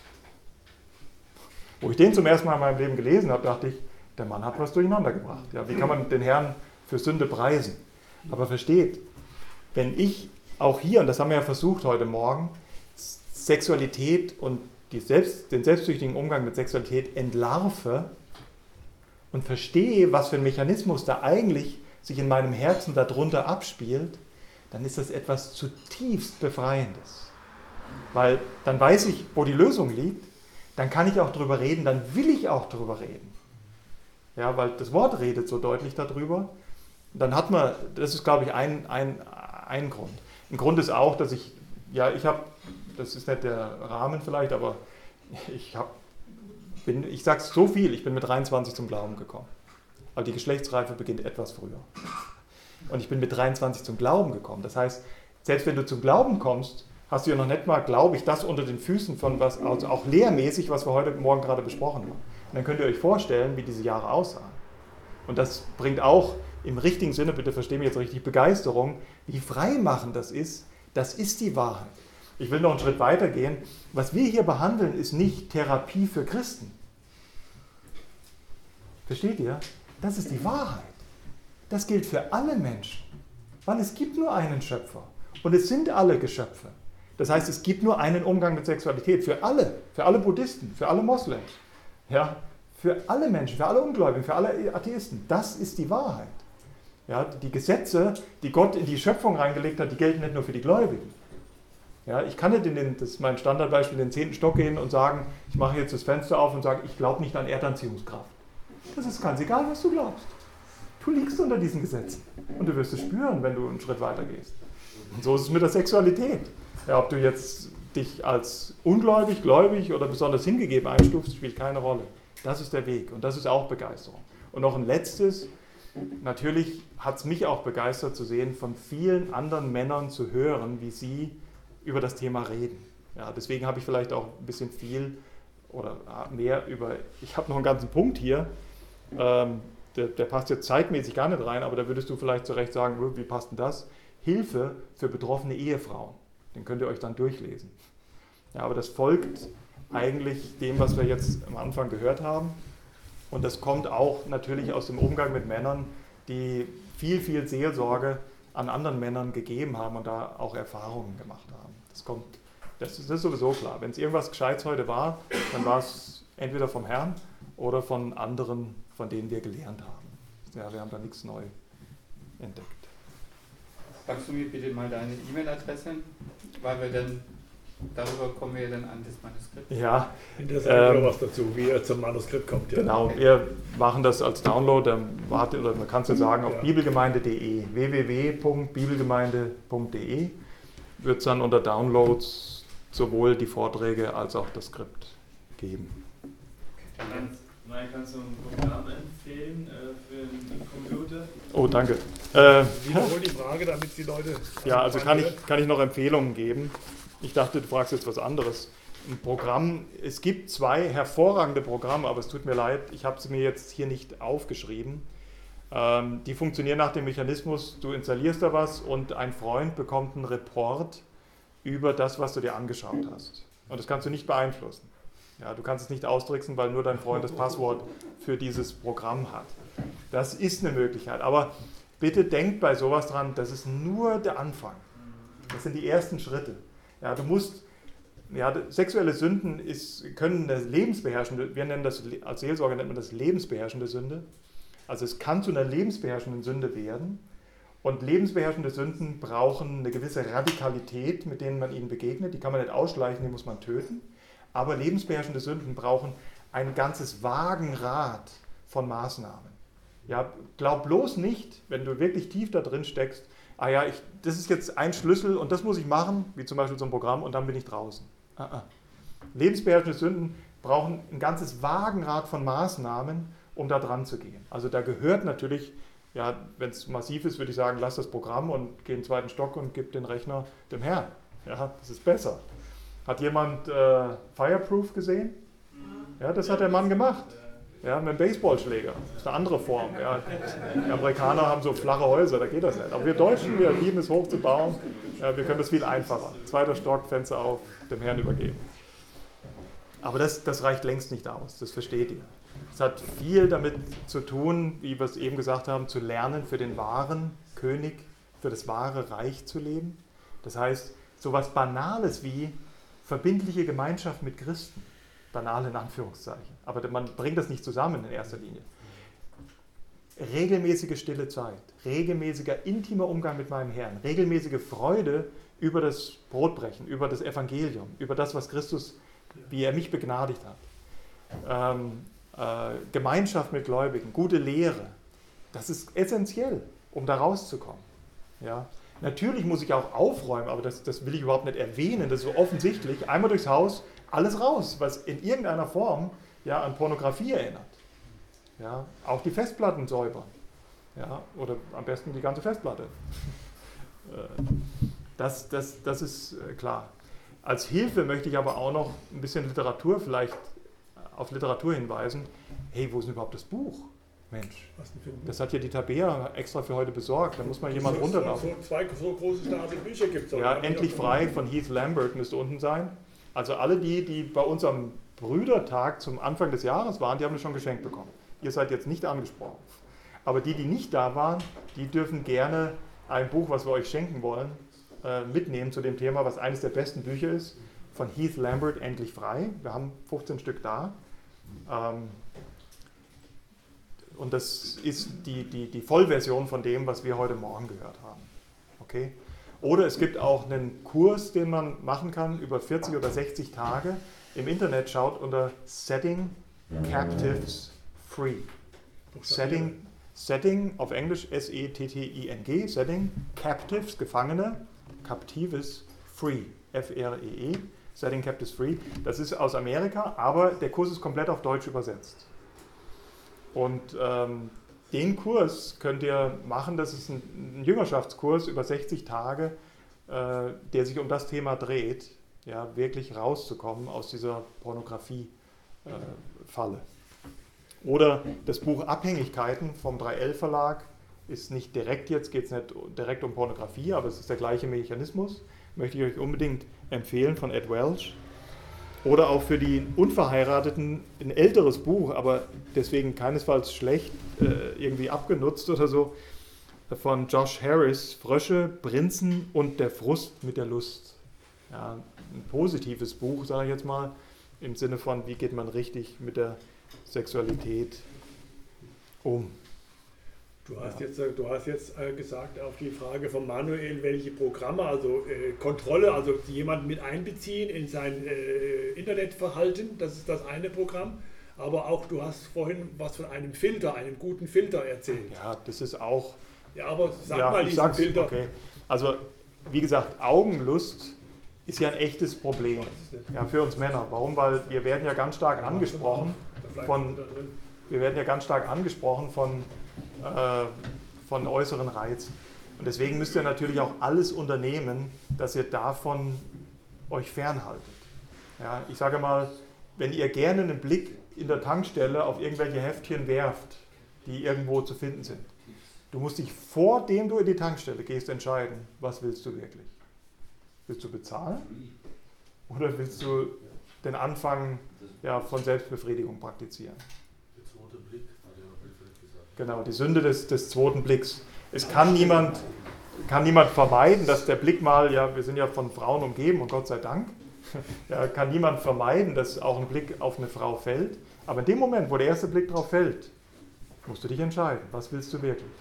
Wo ich den zum ersten Mal in meinem Leben gelesen habe, dachte ich, der Mann hat was durcheinander gebracht. Ja, wie kann man den Herrn für Sünde preisen? Aber versteht, wenn ich auch hier, und das haben wir ja versucht heute Morgen, Sexualität und Selbst, den selbstsüchtigen Umgang mit Sexualität entlarve, und verstehe, was für ein Mechanismus da eigentlich sich in meinem Herzen darunter abspielt, dann ist das etwas zutiefst Befreiendes. Weil dann weiß ich, wo die Lösung liegt, dann kann ich auch darüber reden, dann will ich auch darüber reden. Ja, weil das Wort redet so deutlich darüber. Dann hat man, das ist glaube ich ein, ein, ein Grund. Ein Grund ist auch, dass ich, ja, ich habe, das ist nicht der Rahmen vielleicht, aber ich habe bin, ich sage es so viel, ich bin mit 23 zum Glauben gekommen. Aber die Geschlechtsreife beginnt etwas früher. Und ich bin mit 23 zum Glauben gekommen. Das heißt, selbst wenn du zum Glauben kommst, hast du ja noch nicht mal, glaube ich, das unter den Füßen von was, also auch lehrmäßig, was wir heute Morgen gerade besprochen haben. Und dann könnt ihr euch vorstellen, wie diese Jahre aussahen. Und das bringt auch im richtigen Sinne, bitte verstehe mich jetzt richtig, Begeisterung, wie freimachend das ist. Das ist die Wahrheit. Ich will noch einen Schritt weiter gehen. Was wir hier behandeln, ist nicht Therapie für Christen. Versteht ihr? Das ist die Wahrheit. Das gilt für alle Menschen. Weil es gibt nur einen Schöpfer. Und es sind alle Geschöpfe. Das heißt, es gibt nur einen Umgang mit Sexualität. Für alle. Für alle Buddhisten, für alle Moslems. Ja, für alle Menschen, für alle Ungläubigen, für alle Atheisten. Das ist die Wahrheit. Ja, die Gesetze, die Gott in die Schöpfung reingelegt hat, die gelten nicht nur für die Gläubigen. Ja, ich kann nicht in den, das ist mein Standardbeispiel, in den zehnten Stock gehen und sagen, ich mache jetzt das Fenster auf und sage, ich glaube nicht an Erdanziehungskraft. Das ist ganz egal, was du glaubst. Du liegst unter diesen Gesetzen und du wirst es spüren, wenn du einen Schritt weiter gehst. Und so ist es mit der Sexualität. Ja, ob du jetzt dich als ungläubig, gläubig oder besonders hingegeben einstufst, spielt keine Rolle. Das ist der Weg und das ist auch Begeisterung. Und noch ein letztes, natürlich hat es mich auch begeistert zu sehen, von vielen anderen Männern zu hören, wie sie über das Thema reden. Ja, deswegen habe ich vielleicht auch ein bisschen viel oder mehr über, ich habe noch einen ganzen Punkt hier, ähm, der, der, passt jetzt zeitmäßig gar nicht rein, aber da würdest du vielleicht zu Recht sagen, wie passt denn das? Hilfe für betroffene Ehefrauen. Den könnt ihr euch dann durchlesen. Ja, aber das folgt eigentlich dem, was wir jetzt am Anfang gehört haben. Und das kommt auch natürlich aus dem Umgang mit Männern, die viel, viel Seelsorge an anderen Männern gegeben haben und da auch Erfahrungen gemacht haben. Das kommt, das ist, das ist sowieso klar. Wenn es irgendwas Gescheites heute war, dann war es entweder vom Herrn oder von anderen, von denen wir gelernt haben. Ja, wir haben da nichts neu entdeckt. Sagst du mir bitte mal deine E-Mail-Adresse, weil wir dann Darüber kommen wir dann an das Manuskript. Ja. Interessant ähm, was dazu, wie er zum Manuskript kommt. Ja. Genau, wir machen das als Download, warte, oder man kann es ja sagen, auf ja. bibelgemeinde.de, www.bibelgemeinde.de wird es dann unter Downloads sowohl die Vorträge als auch das Skript geben. Dann kannst du ein Programm empfehlen äh, für einen Computer? Oh, danke. Äh, Wiederhol die Frage, damit die Leute. Ja, also kann ich, kann ich noch Empfehlungen geben. Ich dachte, du fragst jetzt was anderes. Ein Programm, es gibt zwei hervorragende Programme, aber es tut mir leid, ich habe sie mir jetzt hier nicht aufgeschrieben. Ähm, die funktionieren nach dem Mechanismus, du installierst da was und ein Freund bekommt einen Report über das, was du dir angeschaut hast. Und das kannst du nicht beeinflussen. Ja, du kannst es nicht austricksen, weil nur dein Freund das Passwort für dieses Programm hat. Das ist eine Möglichkeit. Aber bitte denkt bei sowas dran, das ist nur der Anfang. Das sind die ersten Schritte. Ja, du musst, ja, sexuelle Sünden ist, können eine lebensbeherrschende, wir nennen das, als Seelsorger nennt man das lebensbeherrschende Sünde. Also es kann zu einer lebensbeherrschenden Sünde werden. Und lebensbeherrschende Sünden brauchen eine gewisse Radikalität, mit denen man ihnen begegnet. Die kann man nicht ausschleichen, die muss man töten. Aber lebensbeherrschende Sünden brauchen ein ganzes Wagenrad von Maßnahmen. Ja, glaub bloß nicht, wenn du wirklich tief da drin steckst, ah ja, ich, das ist jetzt ein Schlüssel und das muss ich machen, wie zum Beispiel so ein Programm, und dann bin ich draußen. Ah, ah. Lebensbeherrschende Sünden brauchen ein ganzes Wagenrad von Maßnahmen, um da dran zu gehen. Also da gehört natürlich, ja, wenn es massiv ist, würde ich sagen, lass das Programm und geh in den zweiten Stock und gib den Rechner dem Herrn. Ja, das ist besser. Hat jemand äh, Fireproof gesehen? Ja, das hat der Mann gemacht. Ja, mit einem Baseballschläger. Das ist eine andere Form. Ja. Die Amerikaner haben so flache Häuser, da geht das nicht. Aber wir Deutschen, wir lieben es hoch zu bauen. Ja, wir können das viel einfacher. Zweiter Stock, Fenster auf, dem Herrn übergeben. Aber das, das reicht längst nicht aus, das versteht ihr. Es hat viel damit zu tun, wie wir es eben gesagt haben, zu lernen, für den wahren König, für das wahre Reich zu leben. Das heißt, so etwas Banales wie verbindliche Gemeinschaft mit Christen banal in Anführungszeichen. Aber man bringt das nicht zusammen in erster Linie. Regelmäßige stille Zeit, regelmäßiger intimer Umgang mit meinem Herrn, regelmäßige Freude über das Brotbrechen, über das Evangelium, über das, was Christus, wie er mich begnadigt hat. Ähm, äh, Gemeinschaft mit Gläubigen, gute Lehre, das ist essentiell, um da rauszukommen. Ja? Natürlich muss ich auch aufräumen, aber das, das will ich überhaupt nicht erwähnen, das ist so offensichtlich. Einmal durchs Haus, alles raus, was in irgendeiner Form ja, an Pornografie erinnert. Ja, auch die Festplatten säubern. Ja, oder am besten die ganze Festplatte. Äh, das, das, das ist äh, klar. Als Hilfe möchte ich aber auch noch ein bisschen Literatur vielleicht äh, auf Literatur hinweisen. Hey, wo ist denn überhaupt das Buch? Mensch, das hat ja die Tabea extra für heute besorgt. Da muss mal jemand runterlaufen. So, zwei so große Stapel Bücher gibt es. Ja, endlich frei von Heath Lambert müsste unten sein. Also alle die, die bei unserem Brüdertag zum Anfang des Jahres waren, die haben das schon geschenkt bekommen. Ihr seid jetzt nicht angesprochen. Aber die, die nicht da waren, die dürfen gerne ein Buch, was wir euch schenken wollen, äh, mitnehmen zu dem Thema, was eines der besten Bücher ist, von Heath Lambert, Endlich frei. Wir haben 15 Stück da. Ähm, Und das ist die, die, die Vollversion von dem, was wir heute Morgen gehört haben. Okay? Oder es gibt auch einen Kurs, den man machen kann über 40 oder 60 Tage. Im Internet schaut unter Setting Captives Free. Setting, Setting auf Englisch S-E-T-T-I-N-G, Setting Captives, Gefangene, Captives Free, F-R-E-E, -E, Setting Captives Free. Das ist aus Amerika, aber der Kurs ist komplett auf Deutsch übersetzt. Und ähm, den Kurs könnt ihr machen, das ist ein, ein Jüngerschaftskurs über 60 Tage, äh, der sich um das Thema dreht, ja, wirklich rauszukommen aus dieser Pornografie-Falle. Äh, Oder das Buch Abhängigkeiten vom 3L Verlag ist nicht direkt jetzt, geht es nicht direkt um Pornografie, aber es ist der gleiche Mechanismus. Möchte ich euch unbedingt empfehlen von Ed Welch. Oder auch für die Unverheirateten ein älteres Buch, aber deswegen keinesfalls schlecht äh, irgendwie abgenutzt oder so, von Josh Harris, Frösche, Prinzen und der Frust mit der Lust. Ja, ein positives Buch, sage ich jetzt mal, im Sinne von, wie geht man richtig mit der Sexualität um. Du hast jetzt, äh, du hast jetzt äh, gesagt auf die Frage von Manuel, welche Programme, also äh, Kontrolle, also jemanden mit einbeziehen in sein äh, Internetverhalten, das ist das eine Programm. Aber auch du hast vorhin was von einem Filter, einem guten Filter erzählt. Ja, das ist auch. Ja, aber sag ja, mal diesen Filter. Okay. Also, wie gesagt, Augenlust ist ja ein echtes Problem ja, für uns Männer. Warum? Weil wir werden ja ganz stark angesprochen von, wir werden ja ganz stark angesprochen von äh, von äußeren Reizen. Und deswegen müsst ihr natürlich auch alles unternehmen, dass ihr davon euch fernhaltet. Ja, ich sage mal, wenn ihr gerne einen Blick in der Tankstelle auf irgendwelche Heftchen werft, die irgendwo zu finden sind, du musst dich vor dem du in die Tankstelle gehst entscheiden, was willst du wirklich? Willst du bezahlen oder willst du den Anfang ja, von Selbstbefriedigung praktizieren? Genau, die Sünde des, des zweiten Blicks. Es kann niemand, kann niemand vermeiden, dass der Blick mal, ja, wir sind ja von Frauen umgeben und Gott sei Dank, ja, kann niemand vermeiden, dass auch ein Blick auf eine Frau fällt. Aber in dem Moment, wo der erste Blick drauf fällt, musst du dich entscheiden, was willst du wirklich?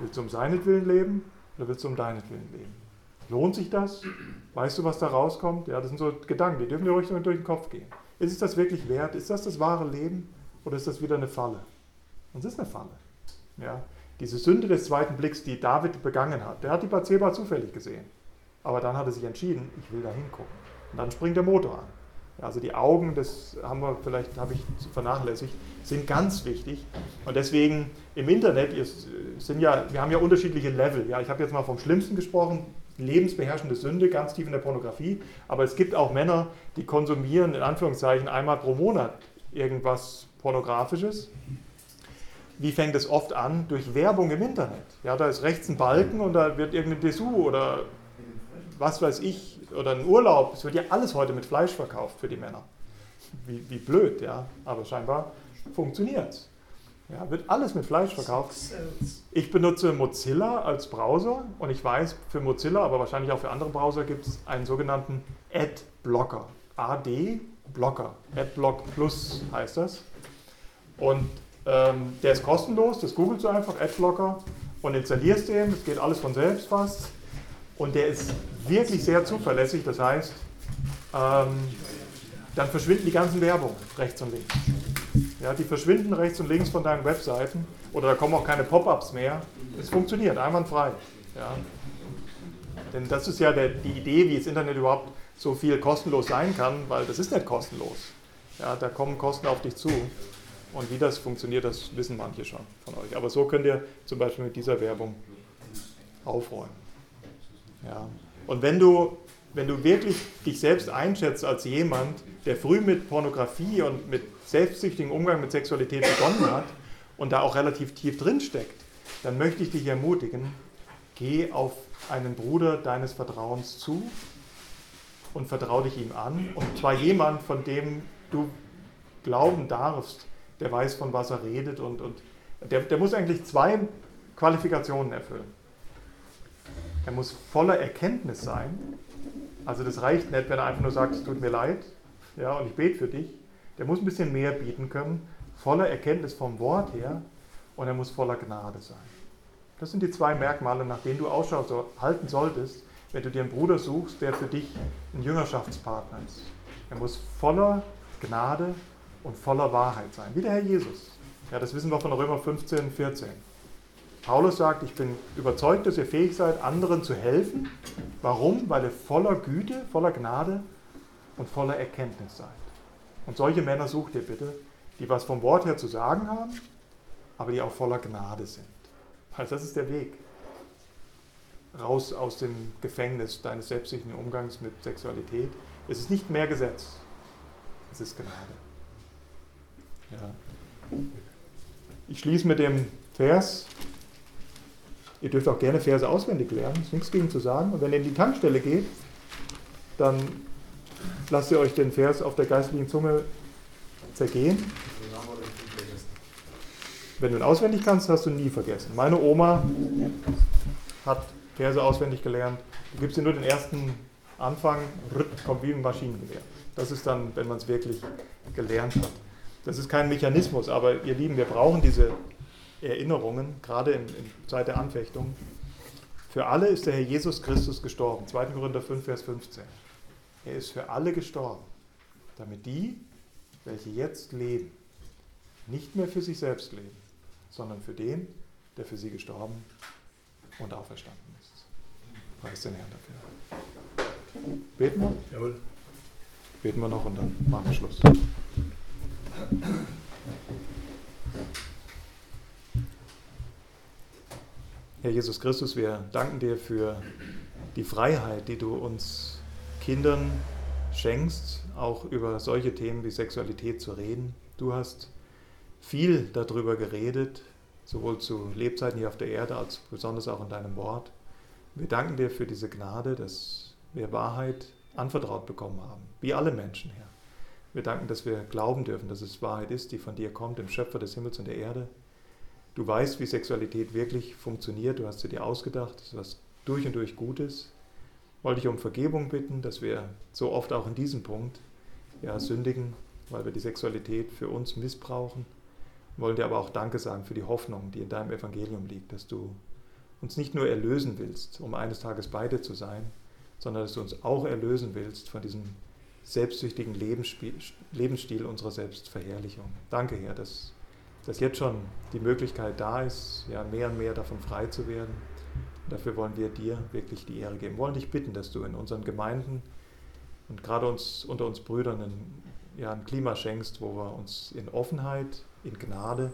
Willst du um seinetwillen leben oder willst du um deinetwillen leben? Lohnt sich das? Weißt du, was da rauskommt? Ja, das sind so Gedanken, die dürfen dir ruhig durch den Kopf gehen. Ist es das wirklich wert? Ist das das wahre Leben oder ist das wieder eine Falle? Und es ist eine Falle. Ja? Diese Sünde des zweiten Blicks, die David begangen hat, der hat die Bathseba zufällig gesehen. Aber dann hat er sich entschieden, ich will da hingucken. Und dann springt der Motor an. Ja, also die Augen, das haben wir vielleicht, habe ich vernachlässigt, sind ganz wichtig. Und deswegen im Internet sind ja, wir haben ja unterschiedliche Level. Ja, ich habe jetzt mal vom Schlimmsten gesprochen, lebensbeherrschende Sünde, ganz tief in der Pornografie. Aber es gibt auch Männer, die konsumieren in Anführungszeichen einmal pro Monat irgendwas Pornografisches wie fängt es oft an? Durch Werbung im Internet. Ja, da ist rechts ein Balken und da wird irgendein Dessous oder was weiß ich, oder ein Urlaub. Es wird ja alles heute mit Fleisch verkauft für die Männer. Wie, wie blöd, ja. Aber scheinbar funktioniert es. Ja, wird alles mit Fleisch verkauft. Ich benutze Mozilla als Browser und ich weiß, für Mozilla, aber wahrscheinlich auch für andere Browser gibt es einen sogenannten Adblocker. AD Blocker. Adblock Plus heißt das. Und ähm, der ist kostenlos, das googelst du einfach, Adblocker, und installierst den, das geht alles von selbst fast. Und der ist wirklich sehr zuverlässig, das heißt, ähm, dann verschwinden die ganzen Werbungen rechts und links. Ja, die verschwinden rechts und links von deinen Webseiten oder da kommen auch keine Pop-ups mehr. Es funktioniert einwandfrei. Ja. Denn das ist ja der, die Idee, wie das Internet überhaupt so viel kostenlos sein kann, weil das ist nicht kostenlos. Ja, da kommen Kosten auf dich zu. Und wie das funktioniert, das wissen manche schon von euch. Aber so könnt ihr zum Beispiel mit dieser Werbung aufräumen. Ja. Und wenn du, wenn du wirklich dich selbst einschätzt als jemand, der früh mit Pornografie und mit selbstsüchtigem Umgang mit Sexualität begonnen hat und da auch relativ tief drin steckt, dann möchte ich dich ermutigen, geh auf einen Bruder deines Vertrauens zu und vertraue dich ihm an. Und zwar jemand, von dem du glauben darfst, der weiß, von was er redet und, und der, der muss eigentlich zwei Qualifikationen erfüllen. Er muss voller Erkenntnis sein. Also das reicht nicht, wenn er einfach nur sagt, es tut mir leid ja, und ich bete für dich. Der muss ein bisschen mehr bieten können, voller Erkenntnis vom Wort her und er muss voller Gnade sein. Das sind die zwei Merkmale, nach denen du Ausschau halten solltest, wenn du dir einen Bruder suchst, der für dich ein Jüngerschaftspartner ist. Er muss voller Gnade und voller Wahrheit sein, wie der Herr Jesus. Ja, das wissen wir von Römer 15, 14. Paulus sagt, ich bin überzeugt, dass ihr fähig seid, anderen zu helfen. Warum? Weil ihr voller Güte, voller Gnade und voller Erkenntnis seid. Und solche Männer sucht ihr bitte, die was vom Wort her zu sagen haben, aber die auch voller Gnade sind. Also das ist der Weg. Raus aus dem Gefängnis deines selbstsicheren Umgangs mit Sexualität. Es ist nicht mehr Gesetz, es ist Gnade. Ja. Ich schließe mit dem Vers. Ihr dürft auch gerne Verse auswendig lernen, ist nichts gegen zu sagen. Und wenn ihr in die Tankstelle geht, dann lasst ihr euch den Vers auf der geistlichen Zunge zergehen. Wenn du ihn auswendig kannst, hast du ihn nie vergessen. Meine Oma hat Verse auswendig gelernt. Du gibst ihr nur den ersten Anfang, kommt wie ein Maschinengewehr. Das ist dann, wenn man es wirklich gelernt hat. Das ist kein Mechanismus, aber ihr Lieben, wir brauchen diese Erinnerungen, gerade in, in Zeit der Anfechtung. Für alle ist der Herr Jesus Christus gestorben. 2. Korinther 5, Vers 15. Er ist für alle gestorben, damit die, welche jetzt leben, nicht mehr für sich selbst leben, sondern für den, der für sie gestorben und auferstanden ist. Preis den Herrn dafür. Beten wir? Jawohl. Beten wir noch und dann machen wir Schluss. Herr Jesus Christus, wir danken dir für die Freiheit, die du uns Kindern schenkst, auch über solche Themen wie Sexualität zu reden. Du hast viel darüber geredet, sowohl zu Lebzeiten hier auf der Erde als besonders auch in deinem Wort. Wir danken dir für diese Gnade, dass wir Wahrheit anvertraut bekommen haben, wie alle Menschen, Herr. Wir danken, dass wir glauben dürfen, dass es Wahrheit ist, die von dir kommt, dem Schöpfer des Himmels und der Erde. Du weißt, wie Sexualität wirklich funktioniert, du hast sie dir ausgedacht, das ist was durch und durch Gutes. Wollte ich um Vergebung bitten, dass wir so oft auch in diesem Punkt ja, sündigen, weil wir die Sexualität für uns missbrauchen wollen dir aber auch Danke sagen für die Hoffnung, die in deinem Evangelium liegt, dass du uns nicht nur erlösen willst, um eines Tages beide zu sein, sondern dass du uns auch erlösen willst von diesem selbstsüchtigen Lebensstil unserer Selbstverherrlichung. Danke, Herr, dass, dass jetzt schon die Möglichkeit da ist, ja, mehr und mehr davon frei zu werden. Dafür wollen wir dir wirklich die Ehre geben. Wir wollen dich bitten, dass du in unseren Gemeinden und gerade uns unter uns Brüdern ein, ja, ein Klima schenkst, wo wir uns in Offenheit, in Gnade,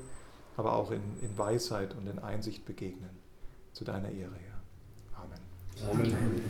aber auch in, in Weisheit und in Einsicht begegnen. Zu deiner Ehre, Herr. Amen. Amen.